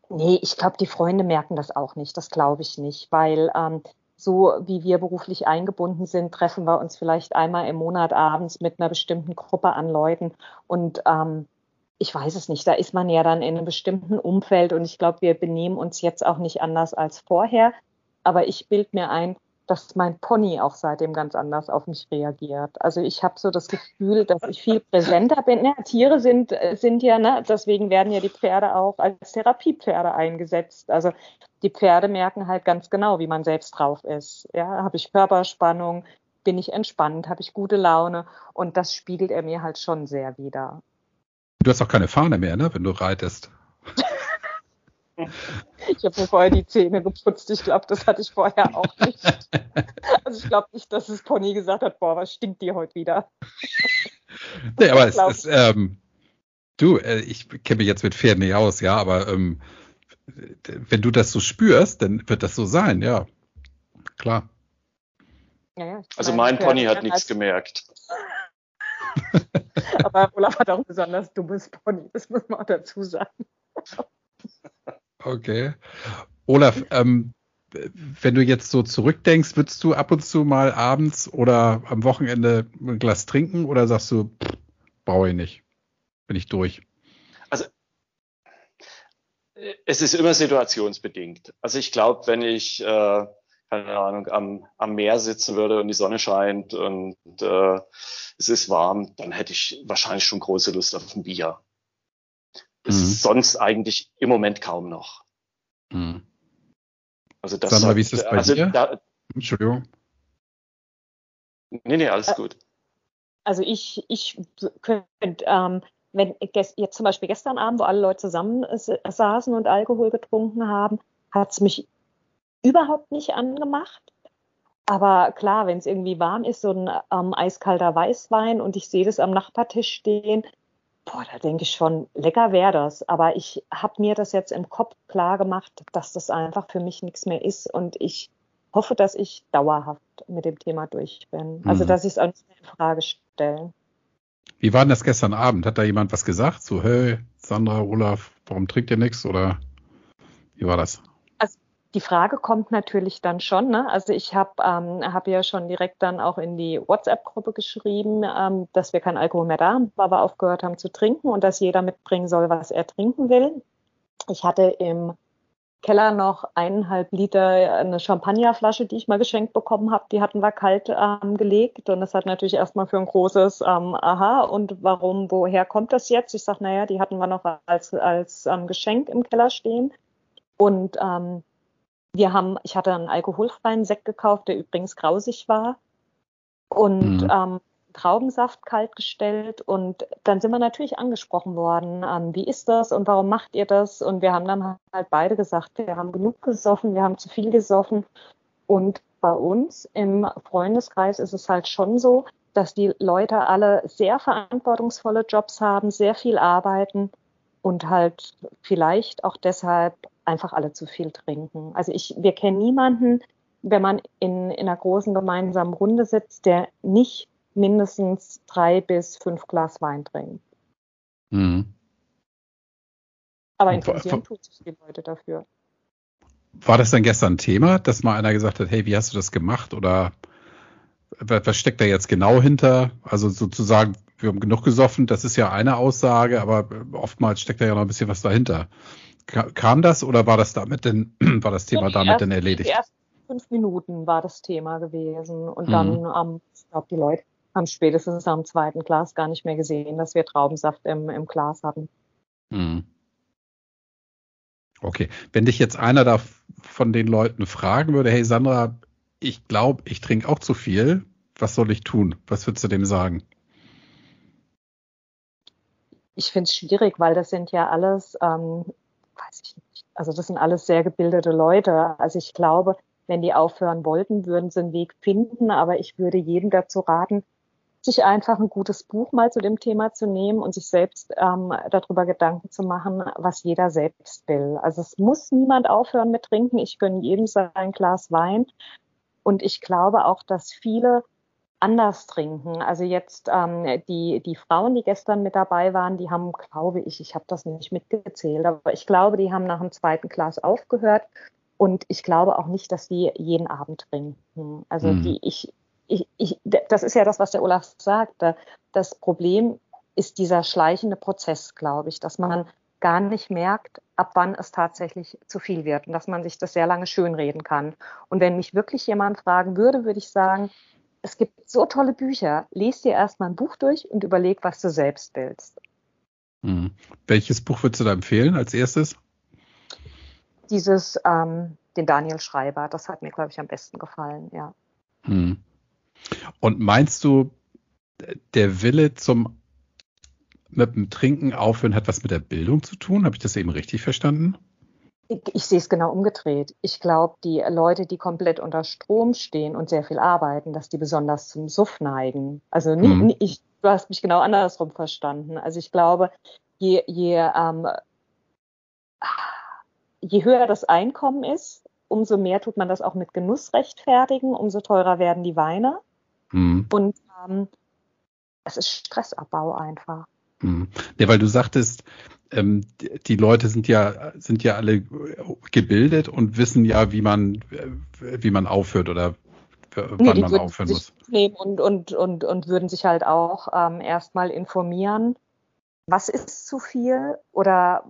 [SPEAKER 2] nee, ich glaube, die Freunde merken das auch nicht. Das glaube ich nicht, weil ähm, so wie wir beruflich eingebunden sind, treffen wir uns vielleicht einmal im Monat abends mit einer bestimmten Gruppe an Leuten und ähm, ich weiß es nicht, da ist man ja dann in einem bestimmten Umfeld und ich glaube, wir benehmen uns jetzt auch nicht anders als vorher. Aber ich bild mir ein, dass mein Pony auch seitdem ganz anders auf mich reagiert. Also ich habe so das Gefühl, dass ich viel präsenter bin. Ja, Tiere sind, sind ja, ne, deswegen werden ja die Pferde auch als Therapiepferde eingesetzt. Also die Pferde merken halt ganz genau, wie man selbst drauf ist. Ja, habe ich Körperspannung, bin ich entspannt, habe ich gute Laune und das spiegelt er mir halt schon sehr wider.
[SPEAKER 1] Du hast auch keine Fahne mehr, ne, wenn du reitest.
[SPEAKER 2] Ich habe mir vorher die Zähne geputzt. Ich glaube, das hatte ich vorher auch nicht. *laughs* Also ich glaube nicht, dass das Pony gesagt hat, boah, was stinkt dir heute wieder.
[SPEAKER 1] Nee, aber es ist, ähm, du, äh, ich kenne mich jetzt mit Pferden nicht aus, ja, aber ähm, wenn du das so spürst, dann wird das so sein, ja. Klar.
[SPEAKER 3] Ja, ja, also mein Pony hat nichts gemerkt. *laughs*
[SPEAKER 2] Aber Olaf hat auch ein besonders dummes Pony, das muss man auch dazu sagen.
[SPEAKER 1] Okay. Olaf, ähm, wenn du jetzt so zurückdenkst, würdest du ab und zu mal abends oder am Wochenende ein Glas trinken oder sagst du, brauche ich nicht, bin ich durch?
[SPEAKER 3] Also es ist immer situationsbedingt. Also ich glaube, wenn ich äh, keine Ahnung, am, am Meer sitzen würde und die Sonne scheint und äh, es ist warm, dann hätte ich wahrscheinlich schon große Lust auf ein Bier. Mhm. Ist sonst eigentlich im Moment kaum noch. Mhm.
[SPEAKER 1] Also das Sandra, wie ist das bei also dir? Da,
[SPEAKER 3] Entschuldigung. Nee, nee, alles gut.
[SPEAKER 2] Also ich, ich könnte, ähm, wenn jetzt zum Beispiel gestern Abend, wo alle Leute zusammen saßen und Alkohol getrunken haben, hat es mich überhaupt nicht angemacht. Aber klar, wenn es irgendwie warm ist, so ein ähm, eiskalter Weißwein und ich sehe das am Nachbartisch stehen, boah, da denke ich schon, lecker wäre das. Aber ich habe mir das jetzt im Kopf klar gemacht, dass das einfach für mich nichts mehr ist und ich hoffe, dass ich dauerhaft mit dem Thema durch bin. Also, mhm. dass ich es auch nicht mehr in Frage stelle.
[SPEAKER 1] Wie war denn das gestern Abend? Hat da jemand was gesagt? So, hey, Sandra, Olaf, warum trinkt ihr nichts? Oder wie war das?
[SPEAKER 2] Die Frage kommt natürlich dann schon. Ne? Also ich habe ähm, hab ja schon direkt dann auch in die WhatsApp-Gruppe geschrieben, ähm, dass wir kein Alkohol mehr da haben, weil wir aufgehört haben zu trinken und dass jeder mitbringen soll, was er trinken will. Ich hatte im Keller noch eineinhalb Liter eine Champagnerflasche, die ich mal geschenkt bekommen habe. Die hatten wir kalt ähm, gelegt und das hat natürlich erstmal für ein großes ähm, Aha und warum, woher kommt das jetzt? Ich sage, naja, die hatten wir noch als, als ähm, Geschenk im Keller stehen. Und ähm, wir haben, ich hatte einen alkoholfreien Sekt gekauft, der übrigens grausig war und mhm. ähm, Traubensaft kalt gestellt und dann sind wir natürlich angesprochen worden, ähm, wie ist das und warum macht ihr das? Und wir haben dann halt beide gesagt, wir haben genug gesoffen, wir haben zu viel gesoffen und bei uns im Freundeskreis ist es halt schon so, dass die Leute alle sehr verantwortungsvolle Jobs haben, sehr viel arbeiten und halt vielleicht auch deshalb einfach alle zu viel trinken. Also ich, wir kennen niemanden, wenn man in, in einer großen gemeinsamen Runde sitzt, der nicht mindestens drei bis fünf Glas Wein trinkt. Mhm. Aber interessieren tut sich die Leute dafür.
[SPEAKER 1] War das dann gestern ein Thema, dass mal einer gesagt hat, hey, wie hast du das gemacht? Oder was steckt da jetzt genau hinter? Also sozusagen, wir haben genug gesoffen, das ist ja eine Aussage, aber oftmals steckt da ja noch ein bisschen was dahinter. Kam das oder war das damit denn, *clears throat* war das Thema damit ersten, denn erledigt?
[SPEAKER 2] Die ersten fünf Minuten war das Thema gewesen und mhm. dann, ähm, ich glaube, die Leute haben spätestens am zweiten Glas gar nicht mehr gesehen, dass wir Traubensaft im, im Glas hatten. Mhm.
[SPEAKER 1] Okay, wenn dich jetzt einer da von den Leuten fragen würde, hey Sandra, ich glaube, ich trinke auch zu viel, was soll ich tun? Was würdest du dem sagen?
[SPEAKER 2] Ich finde es schwierig, weil das sind ja alles ähm, weiß ich nicht. Also das sind alles sehr gebildete Leute. Also ich glaube, wenn die aufhören wollten, würden sie einen Weg finden. Aber ich würde jedem dazu raten, sich einfach ein gutes Buch mal zu dem Thema zu nehmen und sich selbst ähm, darüber Gedanken zu machen, was jeder selbst will. Also es muss niemand aufhören mit Trinken. Ich gönne jedem sein Glas Wein. Und ich glaube auch, dass viele anders trinken. Also jetzt ähm, die, die Frauen, die gestern mit dabei waren, die haben, glaube ich, ich habe das nicht mitgezählt, aber ich glaube, die haben nach dem zweiten Glas aufgehört. Und ich glaube auch nicht, dass die jeden Abend trinken. Also mhm. die, ich, ich, ich, das ist ja das, was der Olaf sagte. Das Problem ist dieser schleichende Prozess, glaube ich, dass man gar nicht merkt, ab wann es tatsächlich zu viel wird und dass man sich das sehr lange schönreden kann. Und wenn mich wirklich jemand fragen würde, würde ich sagen, es gibt so tolle Bücher. Lies dir erstmal ein Buch durch und überleg, was du selbst willst.
[SPEAKER 1] Hm. Welches Buch würdest du da empfehlen als erstes?
[SPEAKER 2] Dieses, ähm, den Daniel Schreiber, das hat mir, glaube ich, am besten gefallen, ja. Hm.
[SPEAKER 1] Und meinst du, der Wille zum mit dem Trinken aufhören hat was mit der Bildung zu tun? Habe ich das eben richtig verstanden?
[SPEAKER 2] Ich, sehe es genau umgedreht. Ich glaube, die Leute, die komplett unter Strom stehen und sehr viel arbeiten, dass die besonders zum Suff neigen. Also nie, hm. ich, du hast mich genau andersrum verstanden. Also ich glaube, je, je, ähm, je höher das Einkommen ist, umso mehr tut man das auch mit Genuss rechtfertigen, umso teurer werden die Weine. Hm. Und ähm, es ist Stressabbau einfach.
[SPEAKER 1] Hm. Ja, weil du sagtest, ähm, die Leute sind ja, sind ja alle gebildet und wissen ja, wie man, wie man aufhört oder wann nee, man aufhören muss.
[SPEAKER 2] Und, und, und, und würden sich halt auch ähm, erstmal informieren, was ist zu viel oder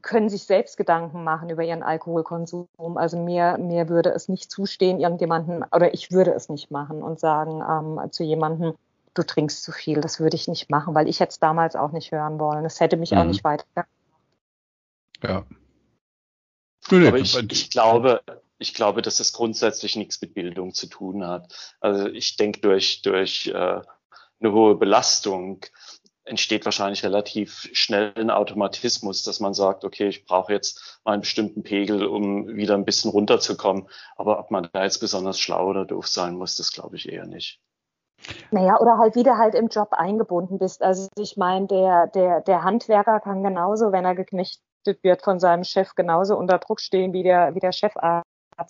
[SPEAKER 2] können sich selbst Gedanken machen über ihren Alkoholkonsum. Also mir, mir würde es nicht zustehen, irgendjemanden, oder ich würde es nicht machen und sagen ähm, zu jemandem, du trinkst zu viel. Das würde ich nicht machen, weil ich hätte es damals auch nicht hören wollen. Es hätte mich mhm. auch nicht weiter.
[SPEAKER 3] Ja. Aber ich, ich glaube, ich glaube, dass das grundsätzlich nichts mit Bildung zu tun hat. Also ich denke, durch, durch äh, eine hohe Belastung entsteht wahrscheinlich relativ schnell ein Automatismus, dass man sagt, okay, ich brauche jetzt mal einen bestimmten Pegel, um wieder ein bisschen runterzukommen. Aber ob man da jetzt besonders schlau oder doof sein muss, das glaube ich eher nicht.
[SPEAKER 2] Naja, oder halt wieder halt im Job eingebunden bist. Also ich meine, der, der, der Handwerker kann genauso, wenn er geknechtet wird von seinem Chef, genauso unter Druck stehen wie der, wie der Chefarzt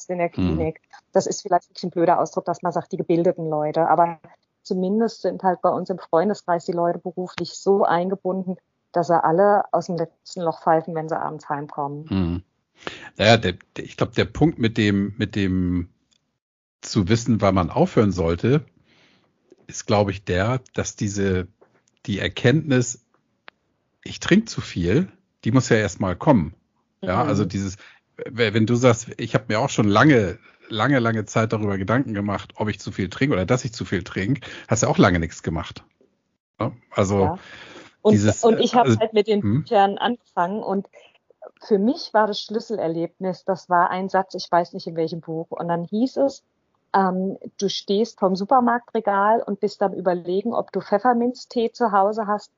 [SPEAKER 2] in der mhm. Klinik. Mhm. Das ist vielleicht ein blöder Ausdruck, dass man sagt, die gebildeten Leute. Aber zumindest sind halt bei uns im Freundeskreis die Leute beruflich so eingebunden, dass sie alle aus dem letzten Loch pfeifen, wenn sie abends heimkommen. Mhm.
[SPEAKER 1] Naja, der, der, ich glaube, der Punkt mit dem, mit dem zu wissen, wann man aufhören sollte, ist, glaube ich, der, dass diese, die Erkenntnis, ich trinke zu viel, die muss ja erstmal kommen. Ja, mhm. also dieses, wenn du sagst, ich habe mir auch schon lange, lange, lange Zeit darüber Gedanken gemacht, ob ich zu viel trinke oder dass ich zu viel trinke, hast du auch lange nichts gemacht. Ja, also ja.
[SPEAKER 2] Und, dieses, und ich habe also, halt mit den hm? Büchern angefangen und für mich war das Schlüsselerlebnis, das war ein Satz, ich weiß nicht in welchem Buch, und dann hieß es, ähm, du stehst vom Supermarktregal und bist am überlegen, ob du Pfefferminztee zu Hause hast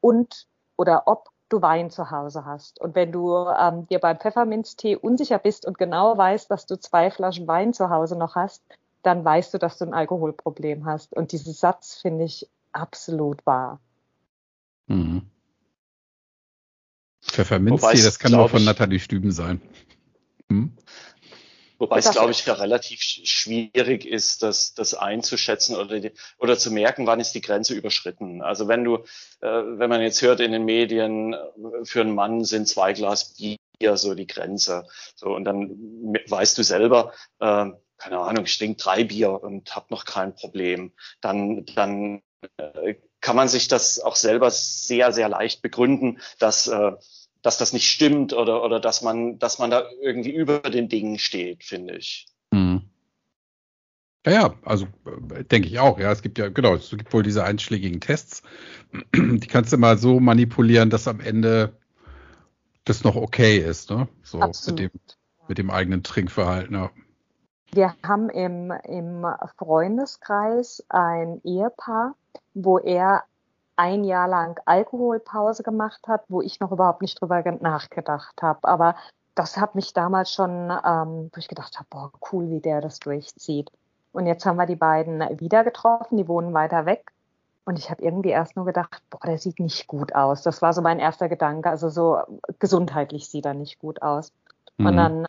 [SPEAKER 2] und oder ob du Wein zu Hause hast. Und wenn du ähm, dir beim Pfefferminztee unsicher bist und genau weißt, dass du zwei Flaschen Wein zu Hause noch hast, dann weißt du, dass du ein Alkoholproblem hast. Und diesen Satz finde ich absolut wahr. Mhm.
[SPEAKER 1] Pfefferminztee, das kann nur von Nathalie Stüben sein.
[SPEAKER 3] Hm? Wobei es, glaube ich, ja relativ schwierig ist, das, das einzuschätzen oder, die, oder zu merken, wann ist die Grenze überschritten. Also wenn du, äh, wenn man jetzt hört in den Medien, für einen Mann sind zwei Glas Bier so die Grenze. So, und dann weißt du selber, äh, keine Ahnung, ich trinke drei Bier und habe noch kein Problem. Dann, dann äh, kann man sich das auch selber sehr, sehr leicht begründen, dass äh, dass das nicht stimmt oder, oder dass man, dass man da irgendwie über den Dingen steht, finde ich. Mhm.
[SPEAKER 1] Ja, ja, also äh, denke ich auch. Ja, es gibt ja, genau, es gibt wohl diese einschlägigen Tests. Die kannst du mal so manipulieren, dass am Ende das noch okay ist, ne? So Absolut. mit dem, mit dem eigenen Trinkverhalten. Ja.
[SPEAKER 2] Wir haben im, im Freundeskreis ein Ehepaar, wo er ein Jahr lang Alkoholpause gemacht hat, wo ich noch überhaupt nicht drüber nachgedacht habe. Aber das hat mich damals schon, ähm, wo ich gedacht habe, boah, cool, wie der das durchzieht. Und jetzt haben wir die beiden wieder getroffen, die wohnen weiter weg. Und ich habe irgendwie erst nur gedacht, boah, der sieht nicht gut aus. Das war so mein erster Gedanke. Also so gesundheitlich sieht er nicht gut aus. Mhm. Und dann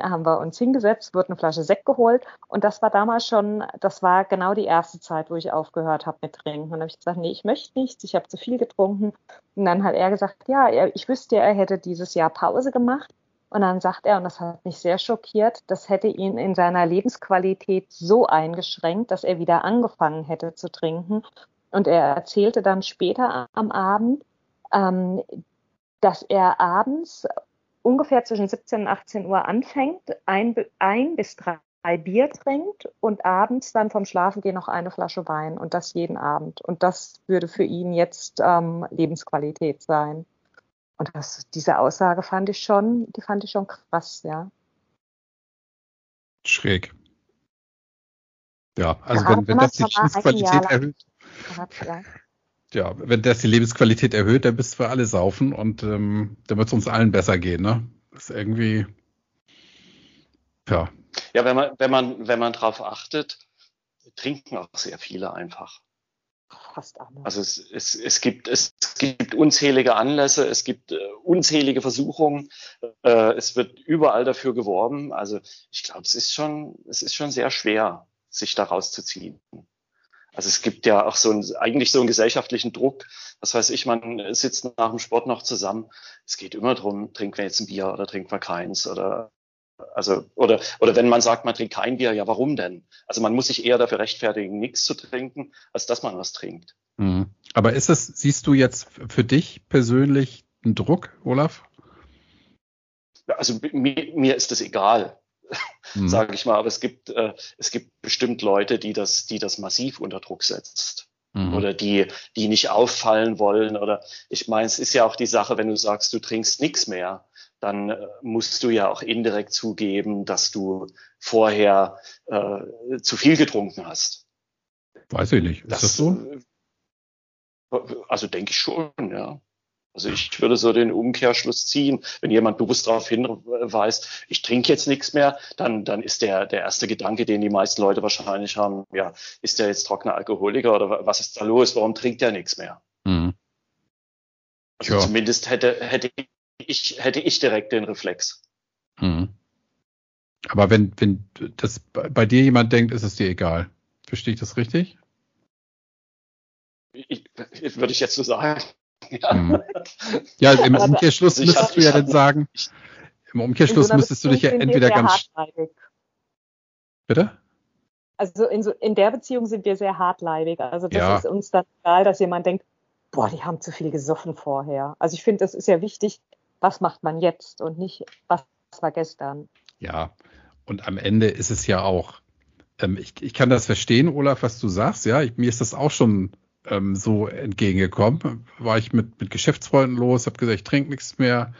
[SPEAKER 2] haben wir uns hingesetzt, wurde eine Flasche Sekt geholt und das war damals schon, das war genau die erste Zeit, wo ich aufgehört habe mit Trinken. Und dann habe ich gesagt, nee, ich möchte nichts, ich habe zu viel getrunken. Und dann hat er gesagt, ja, er, ich wüsste, er hätte dieses Jahr Pause gemacht. Und dann sagt er, und das hat mich sehr schockiert, das hätte ihn in seiner Lebensqualität so eingeschränkt, dass er wieder angefangen hätte zu trinken. Und er erzählte dann später am Abend, ähm, dass er abends ungefähr zwischen 17 und 18 Uhr anfängt, ein, ein bis drei Bier trinkt und abends dann vom Schlafengehen noch eine Flasche Wein und das jeden Abend. Und das würde für ihn jetzt ähm, Lebensqualität sein. Und das, diese Aussage fand ich schon, die fand ich schon krass, ja.
[SPEAKER 1] Schräg. Ja, also wenn, wenn das die Lebensqualität erhöht. Ja ja, wenn das die Lebensqualität erhöht, dann bist wir alle saufen und ähm, dann wird es uns allen besser gehen, ne? Das ist irgendwie,
[SPEAKER 3] ja. Ja, wenn man, wenn man, wenn man drauf achtet, trinken auch sehr viele einfach. Fast alle. Also es, es, es, gibt, es gibt unzählige Anlässe, es gibt äh, unzählige Versuchungen, äh, es wird überall dafür geworben. Also ich glaube, es ist schon, es ist schon sehr schwer, sich daraus zu ziehen. Also es gibt ja auch so ein, eigentlich so einen gesellschaftlichen Druck. Was weiß ich, man sitzt nach dem Sport noch zusammen. Es geht immer drum, trinken wir jetzt ein Bier oder trinken wir keins oder also oder oder wenn man sagt, man trinkt kein Bier, ja, warum denn? Also man muss sich eher dafür rechtfertigen, nichts zu trinken, als dass man was trinkt.
[SPEAKER 1] Mhm. Aber ist es, siehst du jetzt für dich persönlich einen Druck, Olaf?
[SPEAKER 3] Also mir, mir ist das egal mhm. sage ich mal. Aber es gibt, äh, es gibt bestimmt Leute, die das, die das massiv unter Druck setzt. Mhm. Oder die, die nicht auffallen wollen. Oder ich meine, es ist ja auch die Sache, wenn du sagst, du trinkst nichts mehr, dann äh, musst du ja auch indirekt zugeben, dass du vorher äh, zu viel getrunken hast.
[SPEAKER 1] Weiß ich nicht. Ist das, das so?
[SPEAKER 3] Äh, also denke ich schon, ja. Also ich würde so den Umkehrschluss ziehen, wenn jemand bewusst darauf hinweist, ich trinke jetzt nichts mehr, dann, dann ist der, der erste Gedanke, den die meisten Leute wahrscheinlich haben, ja, ist der jetzt trockener Alkoholiker oder was ist da los? Warum trinkt der nichts mehr? Mhm. Also ja. zumindest hätte, hätte ich, hätte ich direkt den Reflex. Mhm.
[SPEAKER 1] Aber wenn, wenn das bei dir jemand denkt, ist es dir egal. Verstehe ich das richtig?
[SPEAKER 3] Ich, würde ich jetzt so sagen.
[SPEAKER 1] Ja, mhm. ja im *laughs* Umkehrschluss also müsstest du ja dann sagen, im Umkehrschluss müsstest du dich ja entweder ganz. Bitte?
[SPEAKER 2] Also in, so, in der Beziehung sind wir sehr hartleibig. Also das ja. ist uns dann egal, dass jemand denkt, boah, die haben zu viel gesoffen vorher. Also ich finde, das ist ja wichtig, was macht man jetzt und nicht, was war gestern.
[SPEAKER 1] Ja, und am Ende ist es ja auch, ähm, ich, ich kann das verstehen, Olaf, was du sagst, ja, ich, mir ist das auch schon ähm, so entgegengekommen. War ich mit, mit Geschäftsfreunden los, habe gesagt, ich trinke nichts mehr.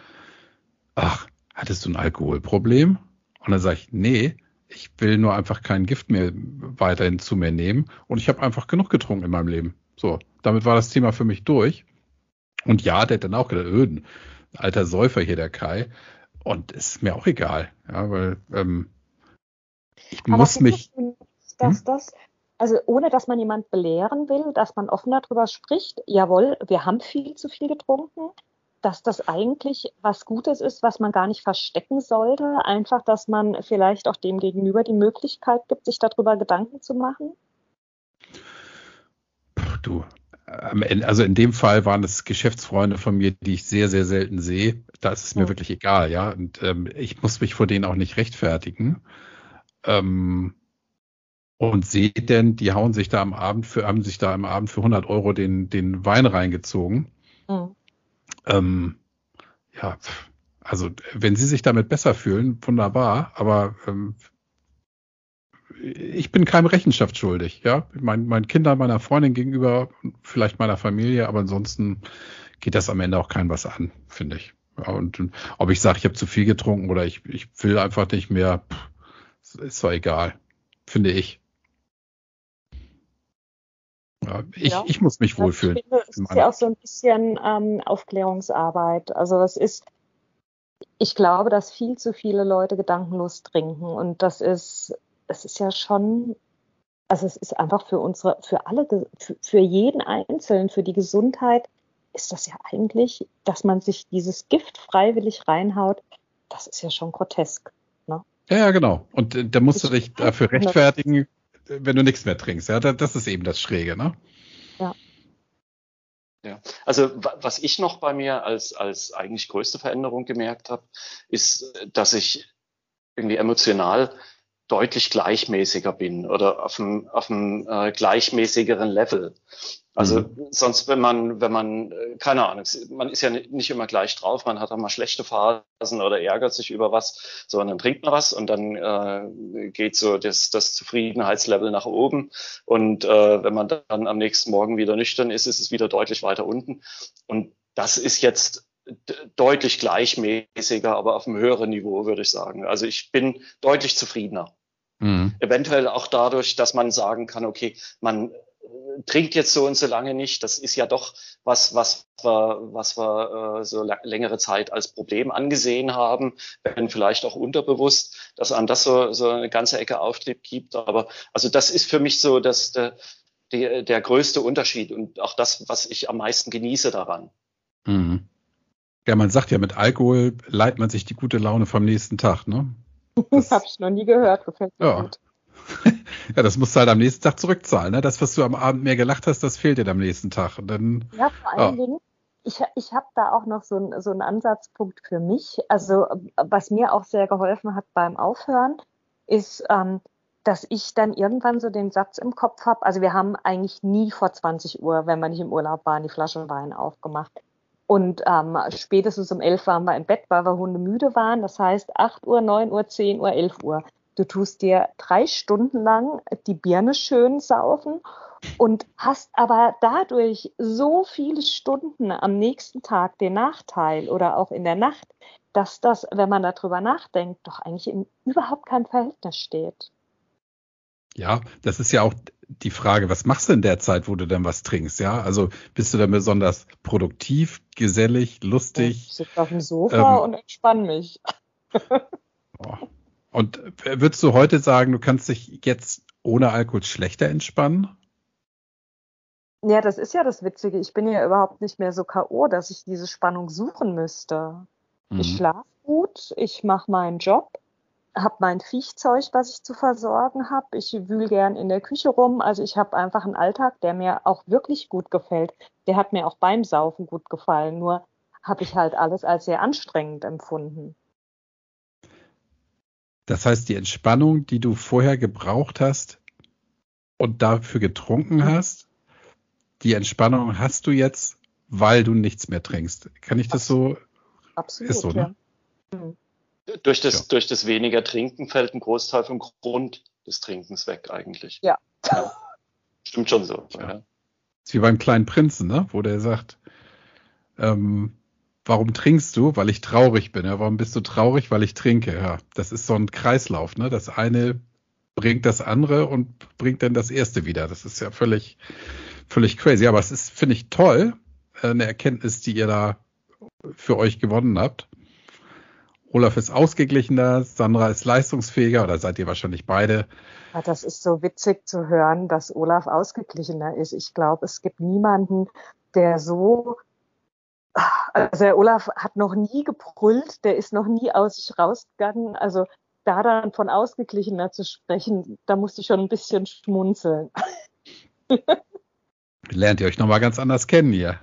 [SPEAKER 1] Ach, hattest du ein Alkoholproblem? Und dann sage ich, nee, ich will nur einfach kein Gift mehr weiterhin zu mir nehmen. Und ich habe einfach genug getrunken in meinem Leben. So, damit war das Thema für mich durch. Und ja, der hat dann auch gedacht, öden, alter Säufer hier, der Kai. Und es ist mir auch egal, ja, weil ähm, ich Aber muss mich.
[SPEAKER 2] Dass hm? das also ohne dass man jemand belehren will, dass man offen darüber spricht, jawohl, wir haben viel zu viel getrunken, dass das eigentlich was Gutes ist, was man gar nicht verstecken sollte, einfach, dass man vielleicht auch dem Gegenüber die Möglichkeit gibt, sich darüber Gedanken zu machen?
[SPEAKER 1] Du, also in dem Fall waren es Geschäftsfreunde von mir, die ich sehr, sehr selten sehe. Da ist es mir ja. wirklich egal, ja. Und ähm, ich muss mich vor denen auch nicht rechtfertigen. Ähm, und seht denn, die hauen sich da am Abend für, haben sich da am Abend für 100 Euro den, den Wein reingezogen. Mhm. Ähm, ja, also wenn sie sich damit besser fühlen, wunderbar, aber ähm, ich bin keinem Rechenschaft schuldig, ja. Mein, meinen Kindern, meiner Freundin gegenüber, vielleicht meiner Familie, aber ansonsten geht das am Ende auch kein was an, finde ich. Ja, und, und ob ich sage, ich habe zu viel getrunken oder ich, ich will einfach nicht mehr, pff, ist doch egal, finde ich. Ja, ich, ja. ich muss mich wohlfühlen. Ich finde,
[SPEAKER 2] es ist ja auch so ein bisschen ähm, Aufklärungsarbeit. Also es ist, ich glaube, dass viel zu viele Leute gedankenlos trinken und das ist, es ist ja schon, Also es ist einfach für unsere, für alle, für, für jeden Einzelnen, für die Gesundheit ist das ja eigentlich, dass man sich dieses Gift freiwillig reinhaut, das ist ja schon grotesk. Ne?
[SPEAKER 1] Ja, ja, genau. Und äh, da musst ich du dich dafür rechtfertigen, wenn du nichts mehr trinkst. Ja, das ist eben das Schräge, ne?
[SPEAKER 2] Ja.
[SPEAKER 3] Ja, also was ich noch bei mir als, als eigentlich größte Veränderung gemerkt habe, ist, dass ich irgendwie emotional deutlich gleichmäßiger bin oder auf einem, auf einem äh, gleichmäßigeren Level. Also mhm. sonst, wenn man, wenn man, äh, keine Ahnung, man ist ja nicht immer gleich drauf, man hat auch mal schlechte Phasen oder ärgert sich über was, sondern dann trinkt man was und dann äh, geht so das, das Zufriedenheitslevel nach oben. Und äh, wenn man dann am nächsten Morgen wieder nüchtern ist, ist es wieder deutlich weiter unten. Und das ist jetzt deutlich gleichmäßiger, aber auf einem höheren Niveau, würde ich sagen. Also ich bin deutlich zufriedener. Mhm. Eventuell auch dadurch, dass man sagen kann, okay, man äh, trinkt jetzt so und so lange nicht. Das ist ja doch was, was wir, was wir äh, so längere Zeit als Problem angesehen haben, wenn vielleicht auch unterbewusst, dass an das so, so eine ganze Ecke Auftrieb gibt. Aber also das ist für mich so dass der, der, der größte Unterschied und auch das, was ich am meisten genieße daran.
[SPEAKER 1] Mhm. Ja, man sagt ja, mit Alkohol leiht man sich die gute Laune vom nächsten Tag, ne?
[SPEAKER 2] Das habe ich noch nie gehört, gefällt mir
[SPEAKER 1] ja.
[SPEAKER 2] gut. *laughs*
[SPEAKER 1] ja, das musst du halt am nächsten Tag zurückzahlen. Ne? Das, was du am Abend mehr gelacht hast, das fehlt dir am nächsten Tag. Und dann,
[SPEAKER 2] ja, vor allen ja. Dingen, ich, ich habe da auch noch so, ein, so einen Ansatzpunkt für mich. Also, was mir auch sehr geholfen hat beim Aufhören, ist, ähm, dass ich dann irgendwann so den Satz im Kopf habe. Also, wir haben eigentlich nie vor 20 Uhr, wenn wir nicht im Urlaub waren, die Flasche Wein aufgemacht. Und ähm, spätestens um elf waren wir im Bett, weil wir hundemüde waren. Das heißt 8 Uhr, 9 Uhr, 10 Uhr, 11 Uhr. Du tust dir drei Stunden lang die Birne schön saufen und hast aber dadurch so viele Stunden am nächsten Tag den Nachteil oder auch in der Nacht, dass das, wenn man darüber nachdenkt, doch eigentlich in überhaupt kein Verhältnis steht.
[SPEAKER 1] Ja, das ist ja auch die Frage, was machst du in der Zeit, wo du dann was trinkst? Ja, also bist du dann besonders produktiv, gesellig, lustig?
[SPEAKER 2] Ich sitze auf dem Sofa ähm, und entspanne mich.
[SPEAKER 1] Und würdest du heute sagen, du kannst dich jetzt ohne Alkohol schlechter entspannen?
[SPEAKER 2] Ja, das ist ja das Witzige. Ich bin ja überhaupt nicht mehr so K.O., dass ich diese Spannung suchen müsste. Mhm. Ich schlafe gut, ich mache meinen Job, habe mein Viechzeug, was ich zu versorgen habe. Ich wühl gern in der Küche rum. Also ich habe einfach einen Alltag, der mir auch wirklich gut gefällt. Der hat mir auch beim Saufen gut gefallen. Nur habe ich halt alles als sehr anstrengend empfunden.
[SPEAKER 1] Das heißt, die Entspannung, die du vorher gebraucht hast und dafür getrunken hast, die Entspannung hast du jetzt, weil du nichts mehr trinkst. Kann ich das so?
[SPEAKER 2] Absolut. Ist so, ne?
[SPEAKER 3] ja. Mhm. Durch das, ja. durch das weniger Trinken fällt ein Großteil vom Grund des Trinkens weg eigentlich.
[SPEAKER 2] Ja.
[SPEAKER 3] ja. Stimmt schon so. Ja. ja.
[SPEAKER 1] ist wie beim kleinen Prinzen, ne? wo der sagt, ähm, warum trinkst du? Weil ich traurig bin. Ja? Warum bist du traurig? Weil ich trinke. Ja, das ist so ein Kreislauf. Ne? Das eine bringt das andere und bringt dann das erste wieder. Das ist ja völlig, völlig crazy. Aber es ist, finde ich, toll, äh, eine Erkenntnis, die ihr da für euch gewonnen habt. Olaf ist ausgeglichener, Sandra ist leistungsfähiger oder seid ihr wahrscheinlich beide?
[SPEAKER 2] Ja, das ist so witzig zu hören, dass Olaf ausgeglichener ist. Ich glaube, es gibt niemanden, der so also der Olaf hat noch nie gebrüllt, der ist noch nie aus sich rausgegangen. Also da dann von ausgeglichener zu sprechen, da musste ich schon ein bisschen schmunzeln.
[SPEAKER 1] Lernt ihr euch nochmal ganz anders kennen hier.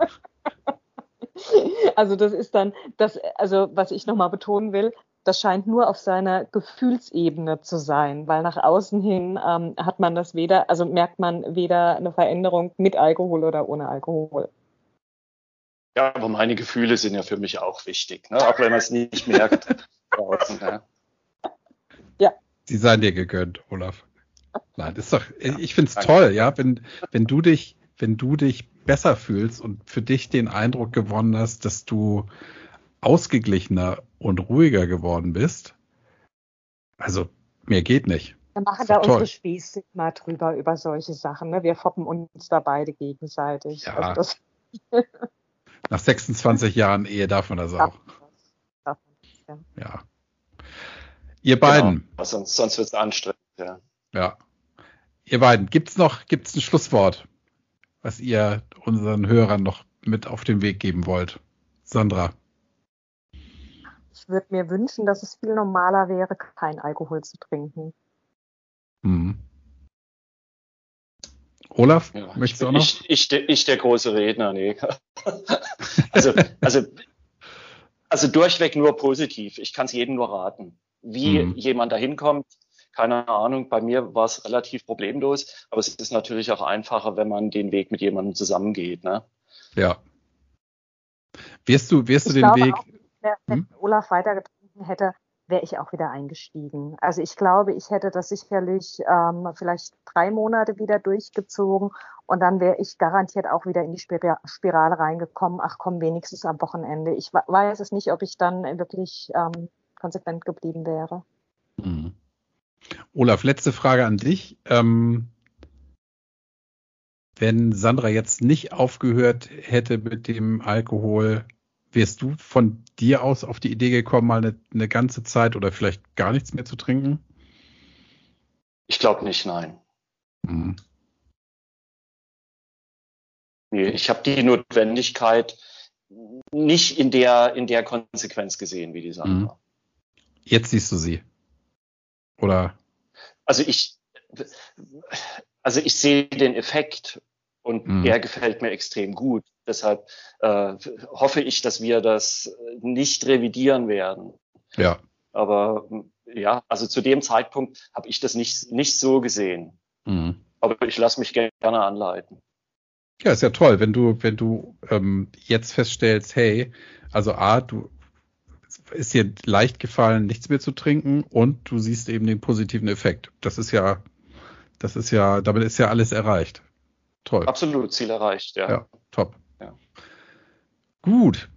[SPEAKER 1] *laughs*
[SPEAKER 2] Also das ist dann, das, also was ich nochmal betonen will, das scheint nur auf seiner Gefühlsebene zu sein, weil nach außen hin ähm, hat man das weder, also merkt man weder eine Veränderung mit Alkohol oder ohne Alkohol.
[SPEAKER 3] Ja, aber meine Gefühle sind ja für mich auch wichtig, ne? auch wenn man es nicht merkt. *laughs* draußen,
[SPEAKER 1] ja. ja. Sie seien dir gegönnt, Olaf. Nein, ist doch, ich finde es toll, ja, wenn, wenn du dich, wenn du dich besser fühlst und für dich den Eindruck gewonnen hast, dass du ausgeglichener und ruhiger geworden bist. Also, mehr geht nicht.
[SPEAKER 2] Wir machen da toll. unsere Spieße mal drüber, über solche Sachen. Ne? Wir foppen uns da beide gegenseitig.
[SPEAKER 1] Ja. Also *laughs* Nach 26 Jahren Ehe darf man das auch. Ja. ja. Ihr beiden.
[SPEAKER 3] Genau. Sonst, sonst wird es anstrengend, ja.
[SPEAKER 1] Ja. Ihr beiden, gibt's noch, gibt's ein Schlusswort, was ihr unseren Hörern noch mit auf den Weg geben wollt? Sandra.
[SPEAKER 2] Ich würde mir wünschen, dass es viel normaler wäre, kein Alkohol zu trinken.
[SPEAKER 1] Hm. Olaf, ja, möchtest du auch noch?
[SPEAKER 3] Ich, ich, ich, der große Redner, nee. *laughs* also, also, also durchweg nur positiv. Ich kann es jedem nur raten. Wie mhm. jemand da hinkommt, keine Ahnung. Bei mir war es relativ problemlos, aber es ist natürlich auch einfacher, wenn man den Weg mit jemandem zusammengeht. Ne?
[SPEAKER 1] Ja. Wirst du, wirst du den Weg. Auch,
[SPEAKER 2] wenn hm? Olaf weitergetrunken hätte, wäre ich auch wieder eingestiegen. Also ich glaube, ich hätte das sicherlich ähm, vielleicht drei Monate wieder durchgezogen und dann wäre ich garantiert auch wieder in die Spirale reingekommen. Ach komm, wenigstens am Wochenende. Ich weiß es nicht, ob ich dann wirklich ähm, konsequent geblieben wäre.
[SPEAKER 1] Mhm. Olaf, letzte Frage an dich. Ähm, wenn Sandra jetzt nicht aufgehört hätte mit dem Alkohol, wärst du von dir aus auf die Idee gekommen, mal eine, eine ganze Zeit oder vielleicht gar nichts mehr zu trinken?
[SPEAKER 3] Ich glaube nicht, nein. Mhm. Nee, ich habe die Notwendigkeit nicht in der, in der Konsequenz gesehen wie die Sandra. Mhm.
[SPEAKER 1] Jetzt siehst du sie. Oder?
[SPEAKER 3] Also ich, also ich sehe den Effekt und mhm. der gefällt mir extrem gut. Deshalb äh, hoffe ich, dass wir das nicht revidieren werden.
[SPEAKER 1] Ja.
[SPEAKER 3] Aber ja, also zu dem Zeitpunkt habe ich das nicht, nicht so gesehen. Mhm. Aber ich lasse mich gerne anleiten.
[SPEAKER 1] Ja, ist ja toll, wenn du, wenn du ähm, jetzt feststellst, hey, also A, du ist dir leicht gefallen, nichts mehr zu trinken und du siehst eben den positiven Effekt. Das ist ja, das ist ja, damit ist ja alles erreicht. Toll.
[SPEAKER 3] Absolut, Ziel erreicht, ja.
[SPEAKER 1] Ja, top. Ja. Gut.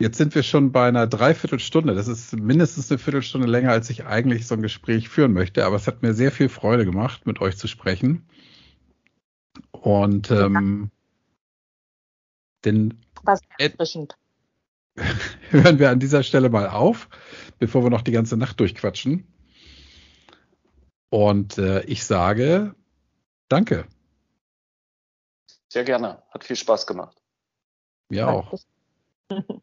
[SPEAKER 1] Jetzt sind wir schon bei einer Dreiviertelstunde. Das ist mindestens eine Viertelstunde länger, als ich eigentlich so ein Gespräch führen möchte. Aber es hat mir sehr viel Freude gemacht, mit euch zu sprechen. Und ähm, denn
[SPEAKER 2] was erfrischend *laughs*
[SPEAKER 1] hören wir an dieser Stelle mal auf, bevor wir noch die ganze Nacht durchquatschen. Und äh, ich sage Danke.
[SPEAKER 3] Sehr gerne. Hat viel Spaß gemacht.
[SPEAKER 1] Mir auch. *laughs*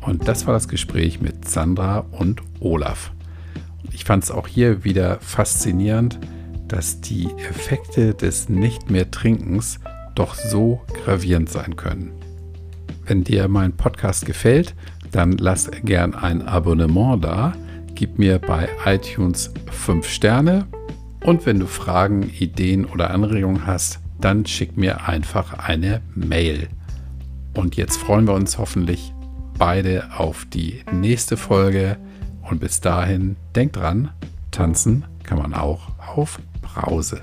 [SPEAKER 1] Und das war das Gespräch mit Sandra und Olaf. Ich fand es auch hier wieder faszinierend, dass die Effekte des Nicht mehr Trinkens doch so gravierend sein können. Wenn dir mein Podcast gefällt, dann lass gern ein Abonnement da, gib mir bei iTunes 5 Sterne und wenn du Fragen, Ideen oder Anregungen hast, dann schick mir einfach eine Mail. Und jetzt freuen wir uns hoffentlich beide auf die nächste Folge und bis dahin denk dran, tanzen kann man auch auf Brause.